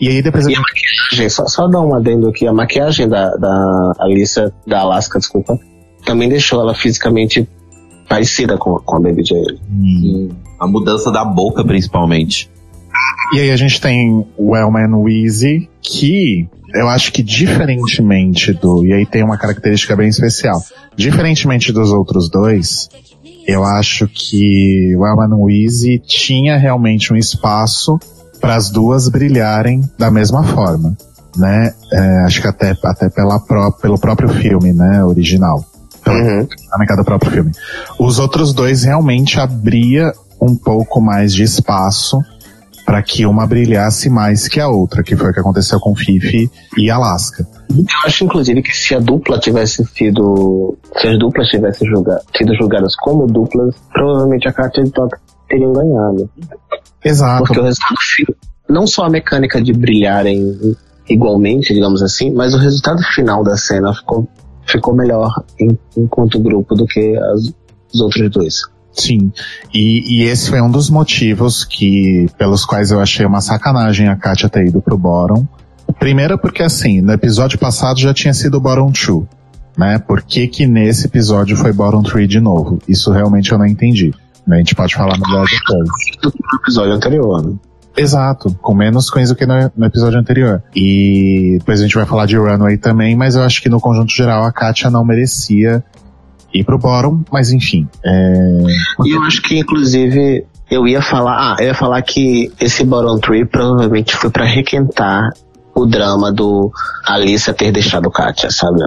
E aí depois a E a gente... maquiagem, só, só dar um adendo aqui, a maquiagem da, da Alicia, da Alaska, desculpa, também deixou ela fisicamente parecida com, com a Baby J. Hum. A mudança da boca, principalmente. E aí a gente tem o Elman Weezy, que eu acho que diferentemente do. E aí tem uma característica bem especial. Diferentemente dos outros dois, eu acho que o Elman Weezy tinha realmente um espaço para as duas brilharem da mesma forma. Né? É, acho que até, até pela pró pelo próprio filme, né, original. Uhum. dinâmica do próprio filme. Os outros dois realmente abria um pouco mais de espaço para que uma brilhasse mais que a outra, que foi o que aconteceu com Fifi e Alaska. Eu acho, inclusive, que se a dupla tivesse sido. Se as duplas tivessem julga, sido julgadas como duplas, provavelmente a Katia e Toque teriam ganhado. Exato. Porque o resultado final, não só a mecânica de brilharem igualmente, digamos assim, mas o resultado final da cena ficou, ficou melhor em, enquanto grupo do que as, os outros dois. Sim. E, e esse foi um dos motivos que, pelos quais eu achei uma sacanagem a Katia ter ido pro Bottom. Primeiro porque assim, no episódio passado já tinha sido Bottom 2. Né? Por que que nesse episódio foi Bottom 3 de novo? Isso realmente eu não entendi. A gente pode falar melhor depois. Do que no episódio anterior, né? Exato, com menos coisa do que no, no, episódio anterior. E depois a gente vai falar de Runway também, mas eu acho que no conjunto geral a Katia não merecia ir pro bottom, mas enfim. É... E eu acho que inclusive eu ia falar, ah, eu ia falar que esse bottom three provavelmente foi para requentar o drama do Alissa ter deixado Katia, sabe?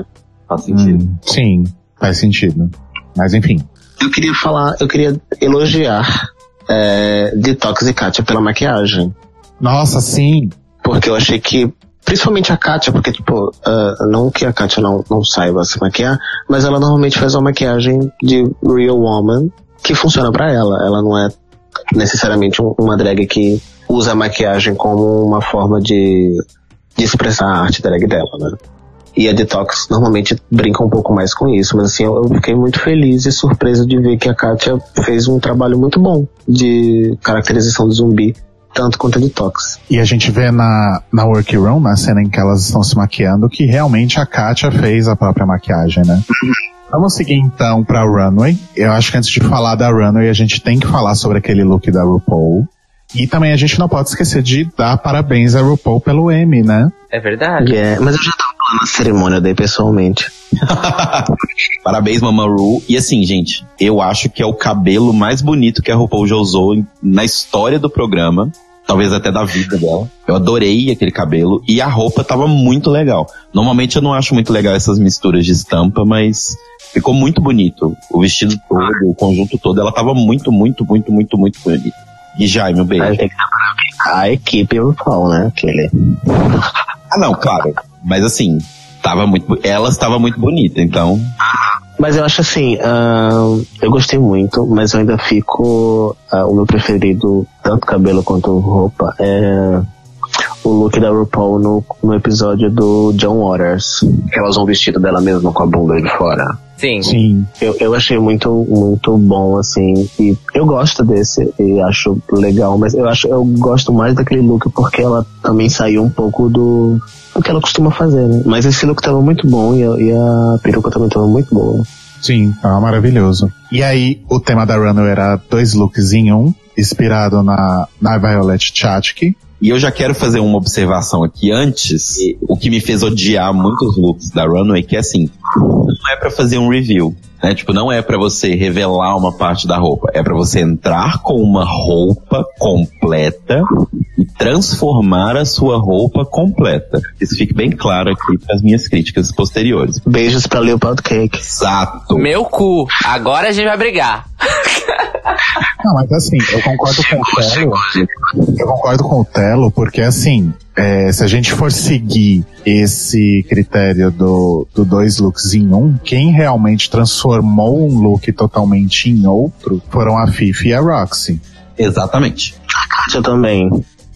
Faz sentido. Hum, sim, faz sentido. Mas enfim. Eu queria falar, eu queria elogiar é, Detox e Katia pela maquiagem. Nossa, sim. Porque eu achei que, principalmente a Katia, porque, tipo, uh, não que a Katia não, não saiba se maquiar, mas ela normalmente faz uma maquiagem de real woman que funciona para ela. Ela não é necessariamente um, uma drag que usa a maquiagem como uma forma de, de expressar a arte drag dela, né? E a Detox normalmente brinca um pouco mais com isso, mas assim, eu, eu fiquei muito feliz e surpreso de ver que a Katia fez um trabalho muito bom de caracterização do zumbi, tanto quanto a Detox. E a gente vê na, na workroom, na cena em que elas estão se maquiando, que realmente a Katia fez a própria maquiagem, né? Vamos seguir então pra Runway. Eu acho que antes de falar da Runway, a gente tem que falar sobre aquele look da RuPaul. E também a gente não pode esquecer de dar parabéns a RuPaul pelo M, né? É verdade. Yeah, mas eu já tava lá na cerimônia daí pessoalmente. Parabéns, Mamaru. E assim, gente, eu acho que é o cabelo mais bonito que a RuPaul já usou na história do programa. Talvez até da vida dela. Eu adorei aquele cabelo. E a roupa tava muito legal. Normalmente eu não acho muito legal essas misturas de estampa, mas ficou muito bonito. O vestido todo, o conjunto todo, ela tava muito, muito, muito, muito, muito bonito. E Jaime, um beijo. Aí tem que dar parabéns a equipe RuPaul, né? Aquele. Ah, não, claro. Mas assim, tava muito, ela estava muito bonita, então. Mas eu acho assim, uh, eu gostei muito, mas eu ainda fico. Uh, o meu preferido, tanto cabelo quanto roupa, é o look da RuPaul no, no episódio do John Waters. Que ela usou um vestido dela mesma com a bunda de fora. Sim. Sim. Eu, eu achei muito, muito bom, assim, e eu gosto desse, e acho legal, mas eu acho, eu gosto mais daquele look porque ela também saiu um pouco do, do que ela costuma fazer, né? Mas esse look tava muito bom e a, e a peruca também tava muito boa. Sim, tava maravilhoso. E aí, o tema da Runway era dois looks em um, inspirado na, na Violet Chachki. E eu já quero fazer uma observação aqui antes, o que me fez odiar muitos looks da Runway, que é assim, não é para fazer um review, né? Tipo, não é para você revelar uma parte da roupa, é para você entrar com uma roupa completa e transformar a sua roupa completa. Isso fique bem claro aqui para as minhas críticas posteriores. Beijos pra Leopard Cake. Exato. Meu cu. Agora a gente vai brigar. Não, mas assim, eu concordo com o Telo. Eu concordo com o Telo, porque assim, é, se a gente for seguir esse critério do, do dois looks em um, quem realmente transformou um look totalmente em outro foram a Fifi e a Roxy. Exatamente. A Kátia também,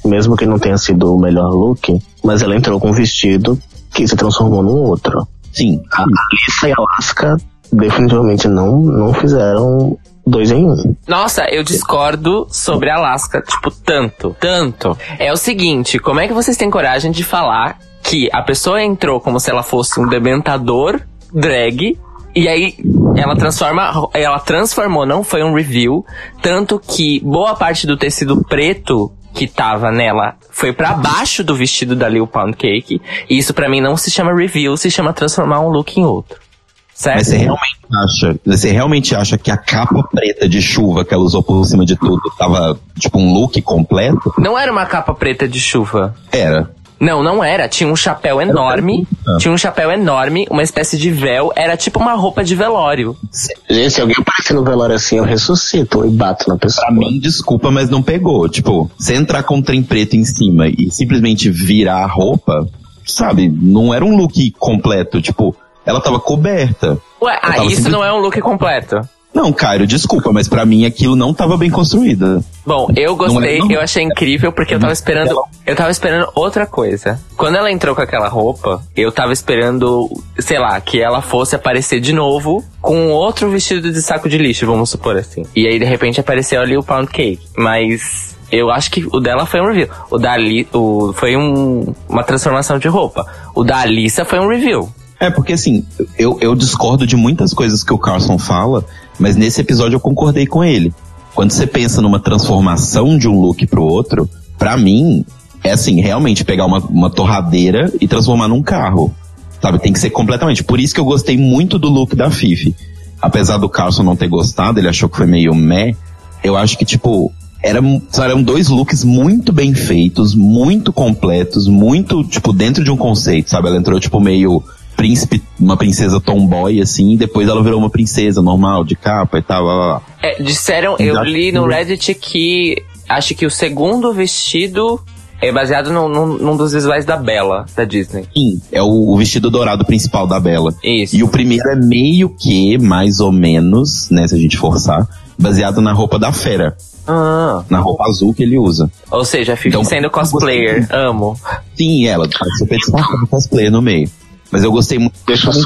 mesmo que não tenha sido o melhor look, mas ela entrou com um vestido que se transformou num outro. Sim. A Alissa e a Alaska definitivamente não, não fizeram dois em um. Nossa, eu discordo sobre Alaska, tipo, tanto, tanto. É o seguinte, como é que vocês têm coragem de falar que a pessoa entrou como se ela fosse um dementador drag e aí ela transforma, ela transformou, não foi um review, tanto que boa parte do tecido preto que tava nela foi para baixo do vestido da Lil Pound Cake. E isso para mim não se chama review, se chama transformar um look em outro. Certo? Mas você realmente acha, você realmente acha que a capa preta de chuva que ela usou por cima de tudo tava tipo um look completo? Não era uma capa preta de chuva. Era. Não, não era. Tinha um chapéu enorme. Tinha um chapéu enorme, uma espécie de véu. Era tipo uma roupa de velório. Gente, se alguém aparecer no velório assim, eu ressuscito e bato na pessoa. Pra mim, desculpa, mas não pegou. Tipo, você entrar com um trem preto em cima e simplesmente virar a roupa, sabe? Não era um look completo. Tipo, ela tava coberta. Ué, ah, isso simples- não é um look completo. Não, Cairo, desculpa, mas pra mim aquilo não tava bem construído. Bom, eu gostei, Não é, não? eu achei incrível porque eu tava esperando, eu tava esperando outra coisa. Quando ela entrou com aquela roupa, eu tava esperando, sei lá, que ela fosse aparecer de novo com outro vestido de saco de lixo, vamos supor assim. E aí de repente apareceu ali o pound cake, mas eu acho que o dela foi um review. O da Ali, o foi um, uma transformação de roupa. O da Alissa foi um review. É, porque assim, eu, eu discordo de muitas coisas que o Carson fala, mas nesse episódio eu concordei com ele. Quando você pensa numa transformação de um look pro outro, pra mim, é assim, realmente pegar uma, uma torradeira e transformar num carro. Sabe, tem que ser completamente. Por isso que eu gostei muito do look da Fifi. Apesar do Carson não ter gostado, ele achou que foi meio meh. Eu acho que, tipo, eram, eram dois looks muito bem feitos, muito completos, muito, tipo, dentro de um conceito, sabe? Ela entrou, tipo, meio príncipe, uma princesa tomboy, assim, e depois ela virou uma princesa normal, de capa e tal, blá, blá, blá. É, disseram, eu li no Reddit que acho que o segundo vestido é baseado num, num, num dos visuais da Bella, da Disney. Sim, é o, o vestido dourado principal da Bela. Isso. E o primeiro é meio que, mais ou menos, né, se a gente forçar, baseado na roupa da fera, Ah, na roupa azul que ele usa. ou seja, a Fifi Então, sendo cosplayer, amo. Sim, ela participa de um cosplay no meio. Mas eu gostei muito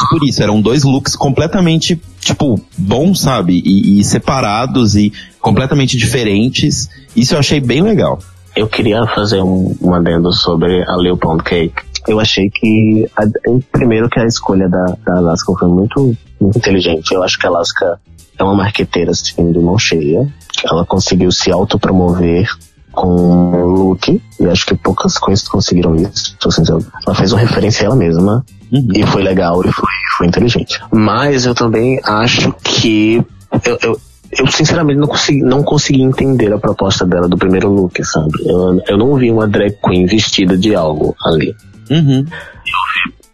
por isso. Eram dois looks completamente, tipo, bons, sabe? E, e separados e completamente diferentes. Isso eu achei bem legal. Eu queria fazer um, um adendo sobre a Lil Pound Cake. Eu achei que, a, primeiro que a escolha da, da Alaska foi muito, muito inteligente. Eu acho que a Alaska é uma marqueteira, assim, de mão cheia. Ela conseguiu se autopromover com um look, e acho que poucas coisas conseguiram isso. Assim, ela fez uma referência a ela mesma, Uhum. e foi legal e foi, foi inteligente. Mas eu também acho que eu, eu, eu sinceramente não consegui, não consegui entender a proposta dela do primeiro look, sabe? Eu, eu não vi uma drag queen vestida de algo ali. Uhum.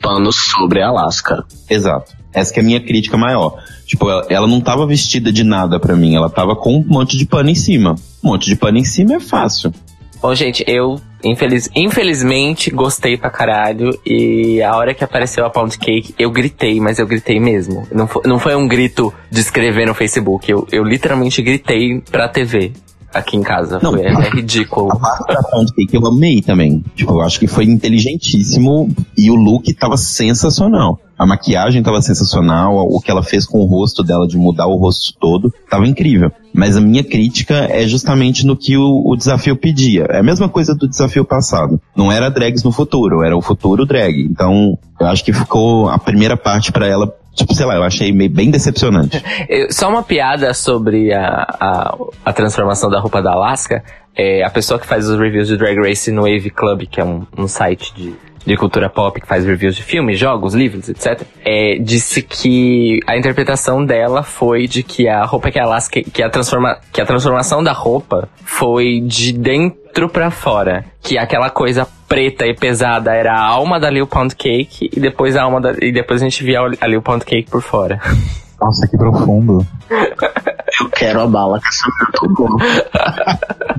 Panos sobre a Alaska. Exato. Essa que é a minha crítica maior. Tipo, ela, ela não tava vestida de nada pra mim. Ela tava com um monte de pano em cima. Um monte de pano em cima é fácil. Bom, gente, eu infeliz, infelizmente gostei pra caralho. E a hora que apareceu a Pound Cake, eu gritei, mas eu gritei mesmo. Não foi, não foi um grito de escrever no Facebook. Eu, eu literalmente gritei pra TV aqui em casa. Não. Foi, é ridículo. A parte da Cake eu amei também. Tipo, eu acho que foi inteligentíssimo e o look tava sensacional. A maquiagem tava sensacional, o que ela fez com o rosto dela, de mudar o rosto todo, tava incrível. Mas a minha crítica é justamente no que o, o desafio pedia. É a mesma coisa do desafio passado. Não era drags no futuro, era o futuro drag. Então, eu acho que ficou a primeira parte pra ela, tipo, sei lá, eu achei meio, bem decepcionante. Só uma piada sobre a, a, a transformação da roupa da Alaska. É, a pessoa que faz os reviews de Drag Race no Wave Club, que é um, um site de, de cultura pop que faz reviews de filmes, jogos, livros, etc. É, disse que a interpretação dela foi de que a roupa que a Alaska, que a, transforma, que a transformação da roupa foi de dentro pra fora. Que aquela coisa preta e pesada era a alma da Lil Pound Cake e depois a alma da, e depois a gente via a Lil Pound Cake por fora. Nossa, que profundo. Eu quero a bala que essa mulher tomou.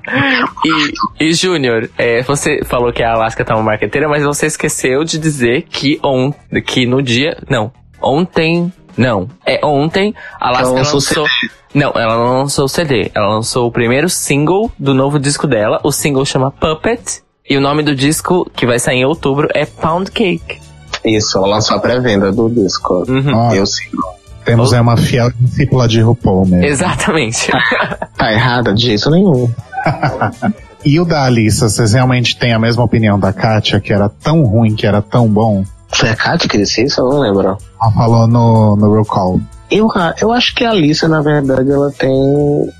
E, e Júnior, é, você falou que a Alaska tá uma marqueteira, mas você esqueceu de dizer que, on, que no dia. Não. Ontem Não. É ontem a Alaska lançou lançou. Não, ela não lançou o CD. Ela lançou o primeiro single do novo disco dela. O single chama Puppet. E o nome do disco, que vai sair em outubro, é Pound Cake. Isso, ela lançou a pré-venda do disco. Uhum. Ó, Eu sigo. Temos aí uma fiel discípula de RuPaul mesmo. Exatamente. Tá errada de jeito nenhum. E o da Alissa, vocês realmente têm a mesma opinião da Kátia, que era tão ruim, que era tão bom? Foi a Kátia que disse isso? Eu não lembro. Ela falou no, no Roll Call. Eu, eu acho que a Alicia, na verdade, ela tem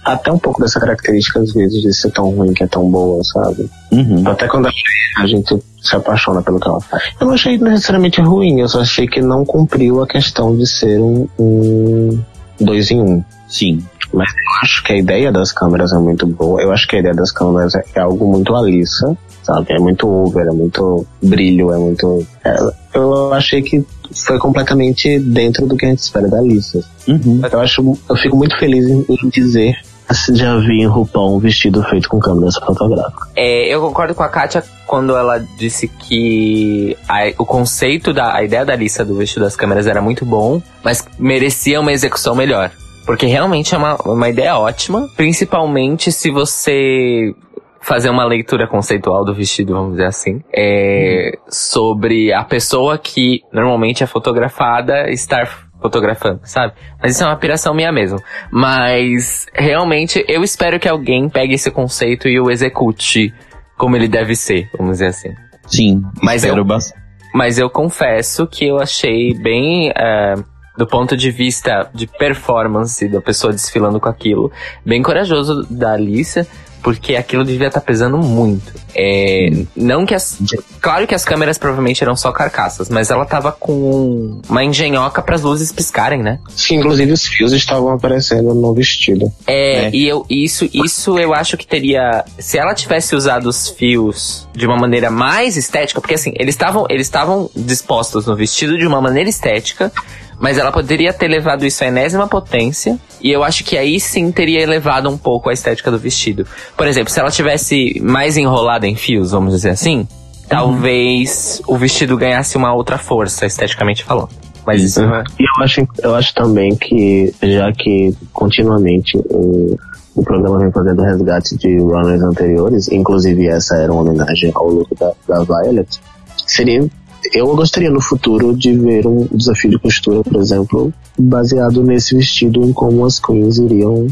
até um pouco dessa característica, às vezes, de ser tão ruim que é tão boa, sabe? Uhum. Até quando a gente, a gente se apaixona pelo que ela faz. Eu não achei necessariamente ruim, eu só achei que não cumpriu a questão de ser um, um dois em um. Sim. Mas eu acho que a ideia das câmeras é muito boa. Eu acho que a ideia das câmeras é, é algo muito Alissa, sabe? É muito over, é muito brilho, é muito. é- eu achei que foi completamente dentro do que a gente espera da Alissa. Uhum. Eu acho, eu fico muito feliz em, em dizer que já vi em RuPaul um vestido feito com câmeras fotográficas. É, eu concordo com a Kátia quando ela disse que a- o conceito da a ideia da lista do vestido das câmeras era muito bom, mas merecia uma execução melhor. Porque realmente é uma, uma ideia ótima, principalmente se você fazer uma leitura conceitual do vestido, vamos dizer assim, é, sobre a pessoa que normalmente é fotografada estar fotografando, sabe? Mas isso é uma piração minha mesmo. Mas realmente eu espero que alguém pegue esse conceito e o execute como ele deve ser, vamos dizer assim. Sim. Mas eu-. Mas eu confesso que eu achei bem, é, do ponto de vista de performance da pessoa desfilando com aquilo, bem corajoso da Alicia, porque aquilo devia estar pesando muito. É, não que as. Claro que as câmeras provavelmente eram só carcaças, mas ela tava com uma engenhoca para as luzes piscarem, né? Sim, inclusive os fios estavam aparecendo no vestido. É, É. e eu, isso, isso eu acho que teria. Se ela tivesse usado os fios de uma maneira mais estética, porque assim, eles estavam eles estavam dispostos no vestido de uma maneira estética, mas ela poderia ter levado isso à enésima potência, e eu acho que aí sim teria elevado um pouco a estética do vestido. Por exemplo, se ela tivesse mais enrolada em fios, vamos dizer assim, talvez o vestido ganhasse uma outra força, esteticamente falando. Mas isso não é. E eu acho, eu acho também que, já que continuamente o, o programa vem fazendo resgate de runners anteriores, inclusive essa era uma homenagem ao look da, da Violet, seria. Eu gostaria no futuro de ver um desafio de costura, por exemplo, baseado nesse vestido, em como as queens iriam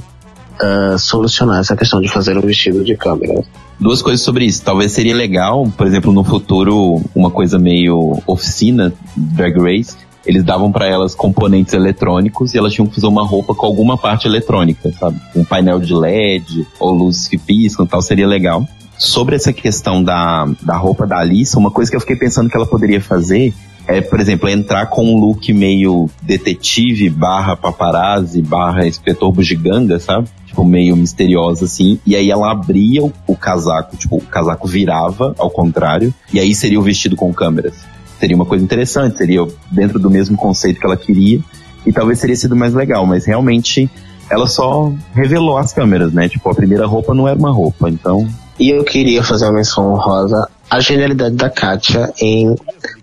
ah, solucionar essa questão de fazer um vestido de câmera. Duas coisas sobre isso. Talvez seria legal, por exemplo, no futuro, uma coisa meio oficina, Drag Race. Eles davam pra elas componentes eletrônicos e elas tinham que fazer uma roupa com alguma parte eletrônica, sabe? Um painel de LED ou luzes que piscam tal, seria legal. Sobre essa questão da, da roupa da Alissa, uma coisa que eu fiquei pensando que ela poderia fazer é, por exemplo, entrar com um look meio detetive barra paparazzi barra inspetor bugiganga, sabe? Tipo, meio misteriosa assim. E aí ela abria o, o casaco, tipo, o casaco virava ao contrário. E aí seria o vestido com câmeras. Seria uma coisa interessante, seria dentro do mesmo conceito que ela queria. E talvez teria sido mais legal, mas realmente ela só revelou as câmeras, né? Tipo, a primeira roupa não era uma roupa, então. E eu queria fazer uma menção honrosa à genialidade da Katia em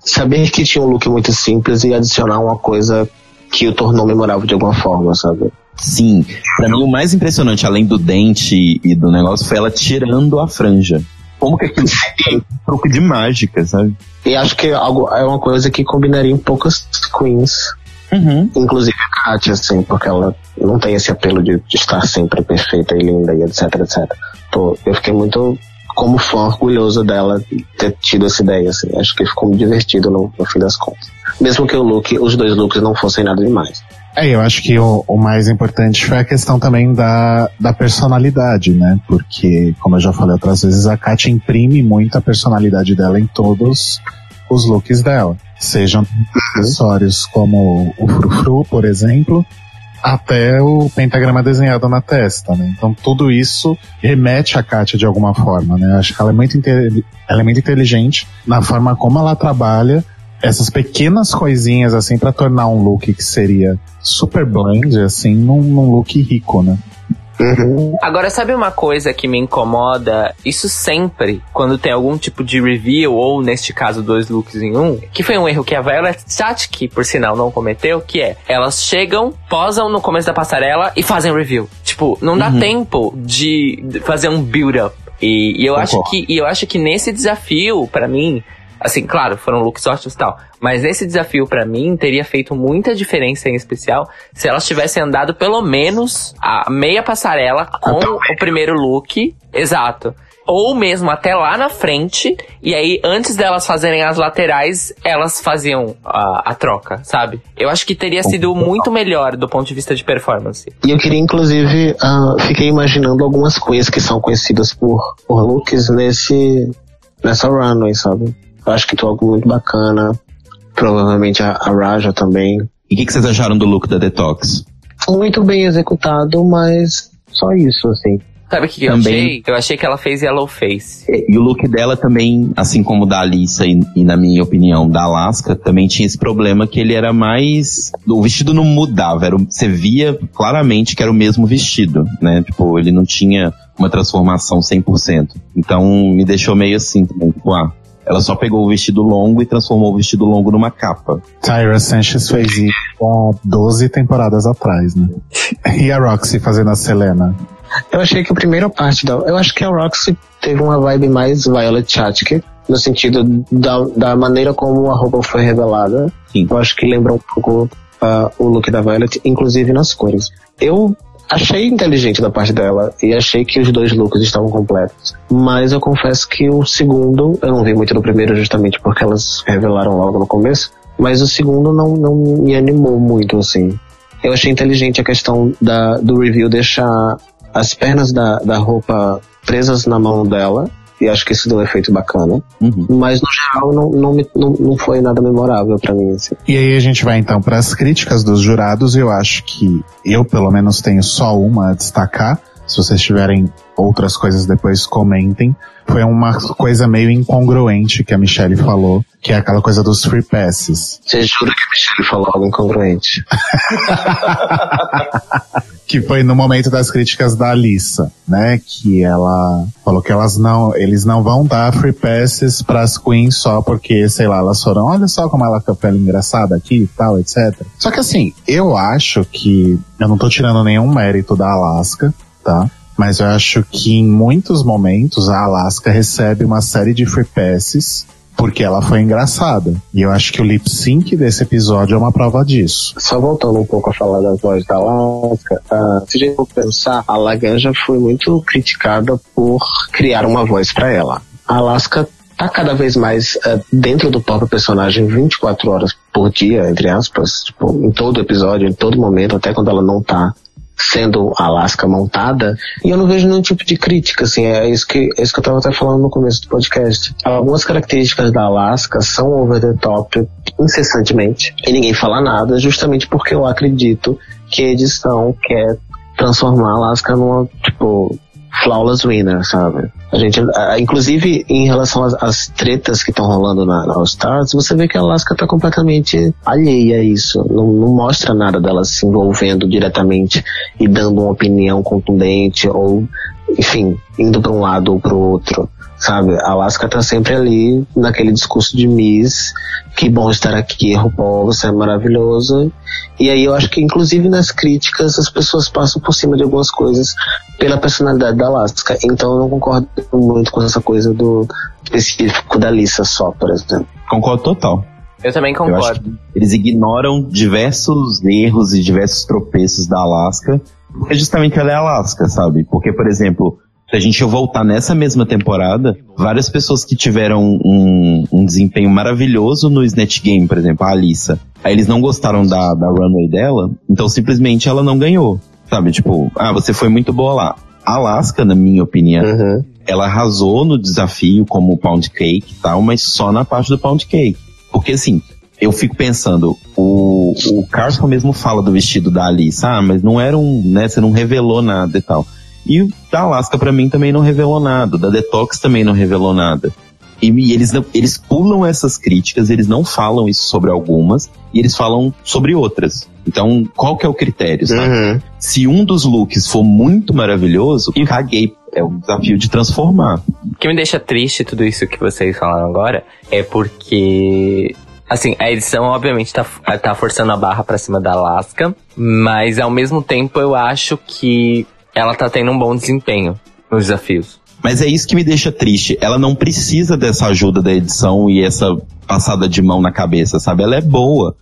saber que tinha um look muito simples e adicionar uma coisa que o tornou memorável de alguma forma, sabe? Sim, pra mim o mais impressionante, além do dente e do negócio, foi ela tirando a franja. Como que aquilo foi um truque de mágica, sabe? E acho que é algo, é uma coisa que combinaria em poucas queens, Uhum. inclusive a Katia, assim, porque ela não tem esse apelo de, de estar sempre perfeita e linda e etc, etc. Pô, eu fiquei muito, como fã, orgulhoso dela ter tido essa ideia, assim. Acho que ficou muito divertido no, no fim das contas. Mesmo que o look, os dois looks não fossem nada demais. É, eu acho que o, o mais importante foi a questão também da, da personalidade, né? Porque, como eu já falei outras vezes, a Katia imprime muito a personalidade dela em todos os looks dela. Sejam acessórios como o frufru, por exemplo, até o pentagrama desenhado na testa, né? Então tudo isso remete a Katia de alguma forma, né? Acho que ela é muito, ela é muito inteligente na forma como ela trabalha essas pequenas coisinhas assim pra tornar um look que seria super blend assim num, num look rico, né? Uhum. Agora, sabe uma coisa que me incomoda? Isso sempre, quando tem algum tipo de review, ou neste caso, dois looks em um, que foi um erro que a Violet Chachki, por sinal, não cometeu, que é, elas chegam, posam no começo da passarela e fazem review. Tipo, não dá tempo de fazer um build-up. E, e eu acho que e eu acho que nesse desafio, pra mim, assim, claro, foram looks ótimos e tal, mas nesse desafio pra mim teria feito muita diferença em especial se elas tivessem andado pelo menos a meia passarela com o primeiro look, exato. Ou mesmo até lá na frente, e aí antes delas fazerem as laterais, elas faziam a, a troca, sabe? Eu acho que teria sido muito melhor do ponto de vista de performance. E eu queria, inclusive, ah, fiquei imaginando algumas coisas que são conhecidas por, por looks nesse, nessa runway, sabe? Eu acho que tem algo muito bacana. Provavelmente a, a Raja também. E o que, que vocês acharam do look da Detox? Muito bem executado, mas só isso, assim. Sabe o que, que eu Também- achei? Eu achei que ela fez yellow face. E o look dela também, assim como o da Alissa e, e, na minha opinião, da Alaska, também tinha esse problema que ele era mais... O vestido não mudava, era, você via claramente que era o mesmo vestido, né? Tipo, ele não tinha uma transformação 100%. Então, me deixou meio assim também, tipo, ah, ela só pegou o vestido longo e transformou o vestido longo numa capa. Tyra Sanchez fez isso há 12 temporadas atrás, né? E a Roxy fazendo a Selena. Eu achei que a primeira parte da. Eu acho que a Roxy teve uma vibe mais Violet Chachki, no sentido da, da maneira como a roupa foi revelada. Sim. Eu acho que lembra um pouco ah, o look da Violet, inclusive nas cores. Eu achei inteligente da parte dela e achei que os dois looks estavam completos. Mas eu confesso que o segundo, eu não vi muito no primeiro justamente porque elas revelaram logo no começo, mas o segundo não, não me animou muito assim. Eu achei inteligente a questão da, do review deixar as pernas da, da roupa presas na mão dela. E acho que isso deu um efeito bacana. Uhum. Mas no geral não, não, me- não, não foi nada memorável pra mim. Assim. E aí a gente vai então para as críticas dos jurados. Eu acho que eu, pelo menos, tenho só uma a destacar. Se vocês tiverem outras coisas depois, comentem. Foi uma coisa meio incongruente que a Michelle falou, que é aquela coisa dos free passes. Você jura que a Michelle falou algo incongruente? Que foi no momento das críticas da Alissa, né? Que ela falou que elas não, eles não vão dar free passes pras queens só porque, sei lá, elas foram, olha só como ela pele engraçada aqui e tal, etc. Só que assim, eu acho que, eu não tô tirando nenhum mérito da Alaska, tá? Mas eu acho que em muitos momentos a Alaska recebe uma série de free passes porque ela foi engraçada. E eu acho que o lip sync desse episódio é uma prova disso. Só voltando um pouco a falar das vozes da Alaska, ah, se a gente for pensar, a Laganja foi muito criticada por criar uma voz pra ela. A Alaska tá cada vez mais ah, dentro do próprio personagem 24 horas por dia, entre aspas, tipo, em todo episódio, em todo momento, até quando ela não tá sendo Alaska montada, e eu não vejo nenhum tipo de crítica, assim, é isso que, é isso que eu tava até falando no começo do podcast. Algumas características da Alaska são over the top incessantemente, e ninguém fala nada, justamente porque eu acredito que a edição quer transformar a Alaska numa, tipo, flawless winner, sabe? A gente, a- inclusive, em relação às, às tretas que estão rolando na, na All Stars, você vê que a Alaska tá completamente alheia a isso. Não, não mostra nada dela se envolvendo diretamente e dando uma opinião contundente ou, enfim, indo para um lado ou para o outro. Sabe, a Alaska tá sempre ali naquele discurso de Miss, que bom estar aqui, RuPaul, você é maravilhoso. E aí eu acho que inclusive nas críticas as pessoas passam por cima de algumas coisas pela personalidade da Alaska. Então eu não concordo muito com essa coisa do específico da Lisa só, por exemplo. Concordo total. Eu também Eu acho concordo. que eles ignoram diversos erros e diversos tropeços da Alaska, porque justamente ela é Alaska, sabe? Porque, por exemplo, se a gente voltar nessa mesma temporada, várias pessoas que tiveram um, um desempenho maravilhoso no Snatch Game, por exemplo, a Alissa, aí eles não gostaram da, da runway dela, então simplesmente ela não ganhou, sabe? Tipo, ah, você foi muito boa lá. A Alaska, na minha opinião, Uhum. ela arrasou no desafio como pound cake e tal, mas só na parte do pound cake. Porque assim, eu fico pensando, o, o Carson mesmo fala do vestido da Alice, ah, mas não era um, né, você não revelou nada e tal. E da Alaska pra mim também não revelou nada, o da Detox também não revelou nada. E, e eles, não, eles pulam essas críticas, eles não falam isso sobre algumas, e eles falam sobre outras. Então, qual que é o critério, sabe? Uhum. Se um dos looks for muito maravilhoso, e caguei. É o desafio de transformar. O que me deixa triste tudo isso que vocês falaram agora é porque. Assim, a edição obviamente tá, tá forçando a barra pra cima da Alaska, mas ao mesmo tempo eu acho que ela tá tendo um bom desempenho nos desafios. Mas é isso que me deixa triste. Ela não precisa dessa ajuda da edição e essa passada de mão na cabeça, sabe? Ela é boa.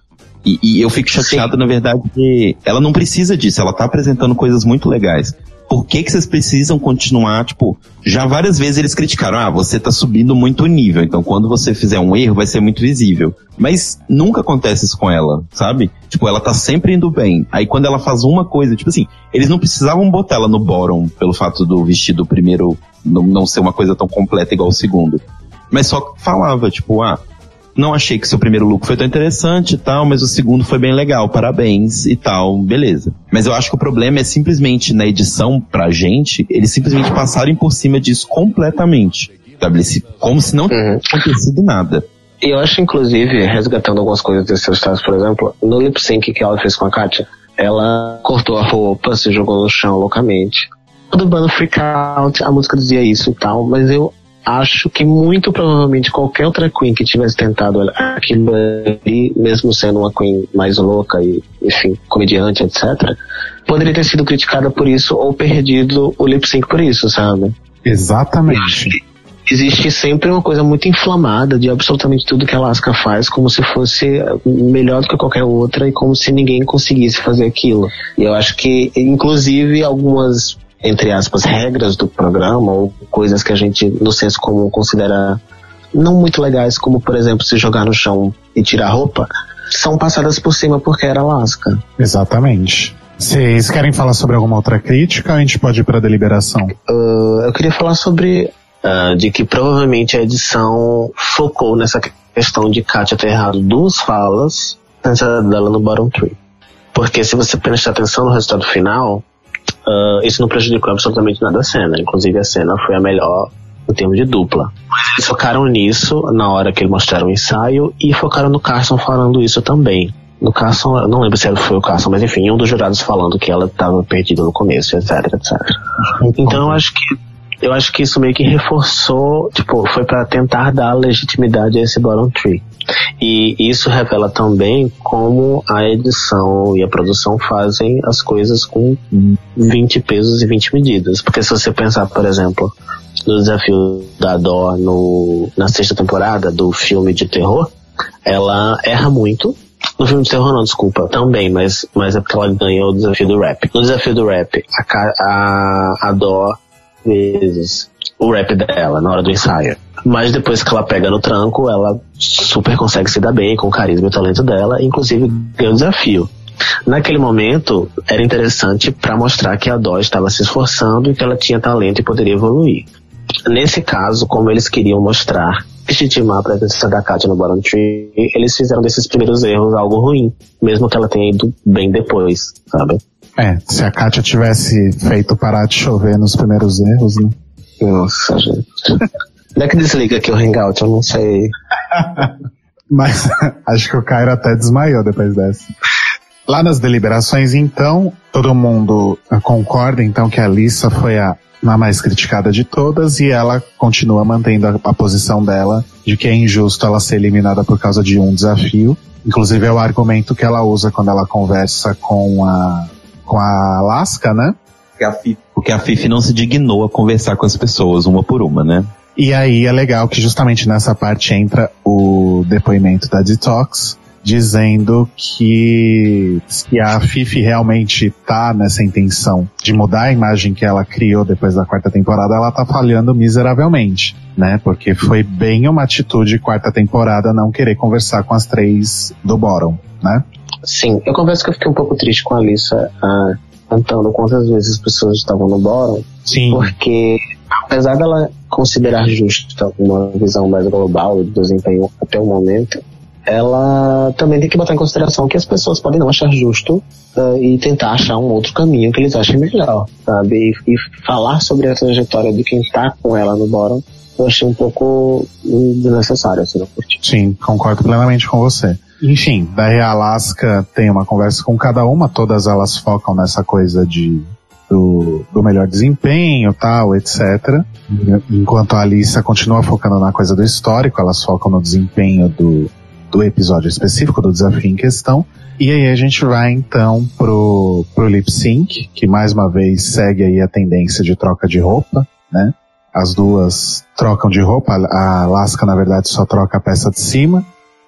E, e eu fico chateado, na verdade, que ela não precisa disso. Ela tá apresentando coisas muito legais. Por que que vocês precisam continuar, tipo, já várias vezes eles criticaram, ah, você tá subindo muito o nível, então quando você fizer um erro vai ser muito visível. Mas nunca acontece isso com ela, sabe? Tipo, ela tá sempre indo bem. Aí quando ela faz uma coisa, tipo assim, eles não precisavam botar ela no bottom pelo fato do vestido primeiro não, não ser uma coisa tão completa igual o segundo. Mas só falava, tipo, ah, não achei que seu primeiro look foi tão interessante e tal, mas o segundo foi bem legal, parabéns e tal, beleza. Mas eu acho que o problema é simplesmente na edição pra gente, eles simplesmente passarem por cima disso completamente. Sabe? Como se não Uhum. tivesse acontecido nada. E eu acho, inclusive, resgatando algumas coisas desses estados, por exemplo, no lip sync que ela fez com a Katia, ela cortou a roupa, se jogou no chão loucamente. Todo bando freak out, a música dizia isso e tal, mas eu acho que muito provavelmente qualquer outra Queen que tivesse tentado aquilo ali, mesmo sendo uma Queen mais louca e, enfim, comediante, etc., poderia ter sido criticada por isso ou perdido o lip sync por isso, sabe? Exatamente. existe sempre uma coisa muito inflamada de absolutamente tudo que a Alaska faz, como se fosse melhor do que qualquer outra e como se ninguém conseguisse fazer aquilo. E eu acho que, inclusive, algumas, entre aspas, regras do programa ou coisas que a gente, no senso comum, considera não muito legais, como, por exemplo, se jogar no chão e tirar roupa, são passadas por cima porque era Alaska. Exatamente. Vocês querem falar sobre alguma outra crítica ou a gente pode ir pra deliberação? Uh, eu queria falar sobre uh, de que provavelmente a edição focou nessa questão de Katia ter errado duas falas antes dela no bottom three. Porque se você prestar atenção no resultado final, uh, isso não prejudicou absolutamente nada a cena. Inclusive a cena foi a melhor no termo de dupla. Mas eles focaram nisso na hora que eles mostraram o ensaio e focaram no Carson falando isso também. No Carson, eu não lembro se foi o Carson, mas enfim, um dos jurados falando que ela estava perdida no começo, etc, etc. Então eu acho que eu acho que isso meio que reforçou, tipo, foi para tentar dar legitimidade a esse bottom tree. E isso revela também como a edição e a produção fazem as coisas com 20 pesos e 20 medidas. Porque se você pensar, por exemplo, no desafio da Dor no, na sexta temporada do filme de terror, ela erra muito. No filme de terror não, desculpa, também, mas, mas é porque ela ganhou o desafio do rap. No desafio do rap, a, a, a Dor vezes o rap dela na hora do ensaio. Mas depois que ela pega no tranco, ela super consegue se dar bem com o carisma e o talento dela, inclusive ganha o desafio. Naquele momento, era interessante para mostrar que a Dó estava se esforçando e que ela tinha talento e poderia evoluir. Nesse caso, como eles queriam mostrar, legitimar a presença da Katia no Bottom Tree, eles fizeram desses primeiros erros algo ruim, mesmo que ela tenha ido bem depois, sabe? É, se a Kátia tivesse feito parar de chover nos primeiros erros, né? Nossa, gente. Onde é que desliga aqui o Hangout? Eu não sei. Mas acho que o Cairo até desmaiou depois dessa. Lá nas deliberações, então, todo mundo concorda, então, que a Lisa foi a, a mais criticada de todas e ela continua mantendo a, a posição dela de que é injusto ela ser eliminada por causa de um desafio. Inclusive é o argumento que ela usa quando ela conversa com a, com a Alaska, né? Porque a, Fifi, porque a Fifi não se dignou a conversar com as pessoas, uma por uma, né? E aí é legal que justamente nessa parte entra o depoimento da Detox, dizendo que se a Fifi realmente tá nessa intenção de mudar a imagem que ela criou depois da quarta temporada, ela tá falhando miseravelmente, né? Porque foi bem uma atitude quarta temporada não querer conversar com as três do bottom, né? Sim, eu confesso que eu fiquei um pouco triste com a Alissa ah, contando quantas vezes as pessoas estavam no bottom, Sim. porque apesar dela considerar justa uma visão mais global do desempenho até o momento, ela também tem que botar em consideração que as pessoas podem não achar justo ah, e tentar achar um outro caminho que eles achem melhor, sabe? E, e falar sobre a trajetória de quem tá com ela no bottom eu achei um pouco desnecessário, assim, não curti. Sim, concordo plenamente com você. Enfim, daí a Alaska tem uma conversa com cada uma, todas elas focam nessa coisa de do, do melhor desempenho, tal, etc. Enquanto a Alissa continua focando na coisa do histórico, elas focam no desempenho do, do episódio específico, do desafio em questão. E aí a gente vai então pro, pro lip sync, que mais uma vez segue aí a tendência de troca de roupa, né? As duas trocam de roupa, a Alaska na verdade só troca a peça de cima.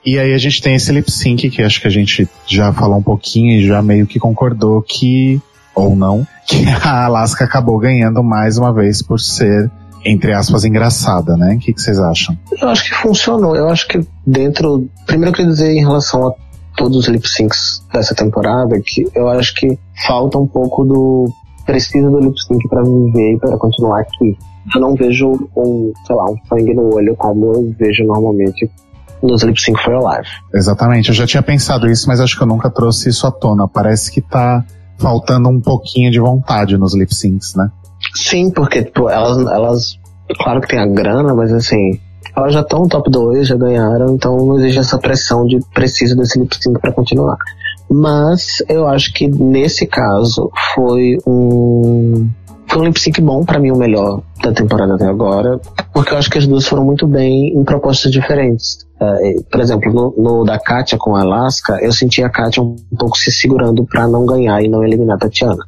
E aí a gente tem esse lip sync que acho que a gente já falou um pouquinho e já meio que concordou que, ou não, que a Alaska acabou ganhando mais uma vez por ser entre aspas, engraçada, né? O que, que, vocês acham? Eu acho que funcionou. Eu acho que dentro. Primeiro eu queria dizer em relação a todos os lip syncs dessa temporada, que eu acho que falta um pouco do. Precisa do lip sync pra viver e pra continuar aqui. Eu não vejo um, sei lá, um sangue no olho como eu vejo normalmente nos lip sync for life. Exatamente, eu já tinha pensado isso, mas acho que eu nunca trouxe isso à tona. Parece que tá faltando um pouquinho de vontade nos lip syncs, né? Sim, porque tipo, elas, elas, claro que tem a grana, mas assim, elas já estão top 2, já ganharam, então não existe essa pressão de preciso desse lip sync para continuar. Mas eu acho que nesse caso foi um foi um lip sync bom, para mim o melhor da temporada até agora, porque eu acho que as duas foram muito bem em propostas diferentes. Uh, por exemplo, no, no, da Katia com a Alaska, eu senti a Katia um, um pouco se segurando para não ganhar e não eliminar a Tatiana.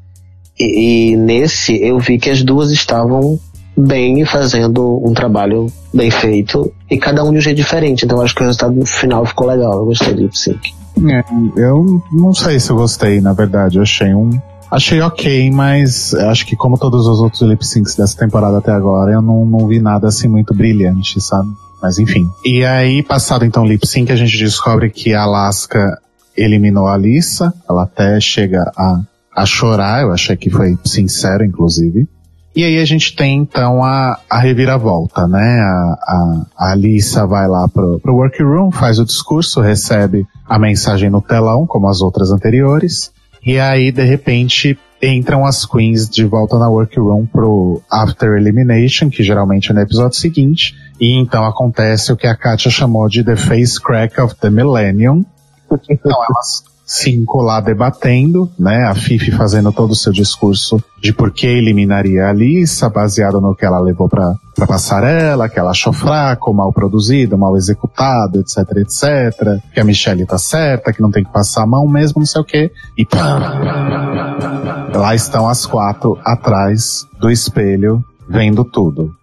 E, e, nesse eu vi que as duas estavam bem fazendo um trabalho bem feito e cada um de um jeito diferente. Então eu acho que o resultado final ficou legal. Eu gostei do lip sync. É, eu não sei se eu gostei, na verdade. Eu achei um Achei ok, mas acho que como todos os outros lip syncs dessa temporada até agora, eu não, não vi nada assim muito brilhante, sabe? Mas enfim. E aí, passado então o lip sync, a gente descobre que a Alaska eliminou a Alissa. Ela até chega a, a chorar, eu achei que foi sincero, inclusive. E aí a gente tem então a, a reviravolta, né? A, a, a Alissa vai lá pro, pro workroom, faz o discurso, recebe a mensagem no telão, como as outras anteriores. E aí, de repente, entram as queens de volta na workroom pro After Elimination, que geralmente é no episódio seguinte. E então acontece o que a Katia chamou de The Face Crack of the Millennium. Então elas cinco lá debatendo, né? A Fifi fazendo todo o seu discurso de por que eliminaria a Alissa, baseado no que ela levou pra, pra passarela, que ela achou fraco, mal produzido, mal executado, etc, etc. Que a Michelle tá certa, que não tem que passar a mão mesmo, não sei o quê. E pá, lá estão as quatro atrás do espelho, vendo tudo.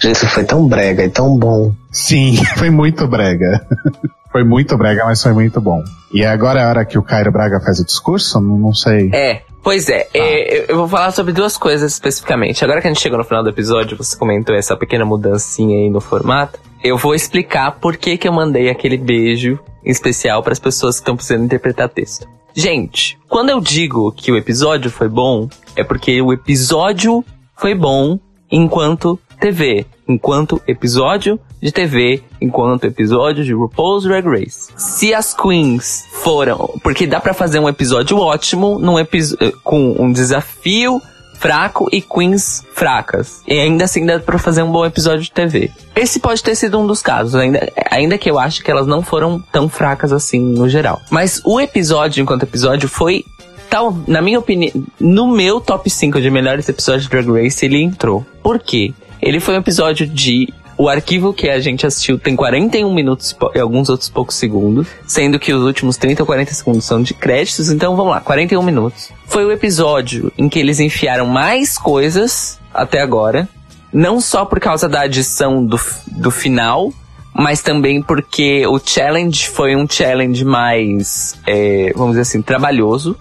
Gente, isso foi tão brega e tão bom. Sim, foi muito brega. Foi muito brega, mas foi muito bom. E agora é a hora que o Cairo Braga faz o discurso? Não, sei. É, Pois é, ah. é, eu vou falar sobre duas coisas especificamente. Agora que a gente chegou no final do episódio, você comentou essa pequena mudancinha aí no formato. Eu vou explicar por que, que eu mandei aquele beijo especial para as pessoas que estão precisando interpretar texto. Gente, quando eu digo que o episódio foi bom, é porque o episódio foi bom enquanto TV, enquanto episódio de TV, enquanto episódio de RuPaul's Drag Race. Se as queens foram, porque dá para fazer um episódio ótimo num episódio com um desafio fraco e queens fracas. E ainda assim dá pra fazer um bom episódio de TV. Esse pode ter sido um dos casos, ainda, ainda que eu acho que elas não foram tão fracas assim no geral. Mas o episódio, enquanto episódio, foi tal, na minha opinião, no meu top 5 de melhores episódios de Drag Race, ele entrou. Por quê? Ele foi um episódio de o arquivo que a gente assistiu tem 41 minutos e alguns outros poucos segundos, sendo que os últimos 30 ou 40 segundos são de créditos, então vamos lá, 41 minutos. Foi o episódio em que eles enfiaram mais coisas até agora, não só por causa da adição do, do final, mas também porque o challenge foi um challenge mais, é, vamos dizer assim, trabalhoso.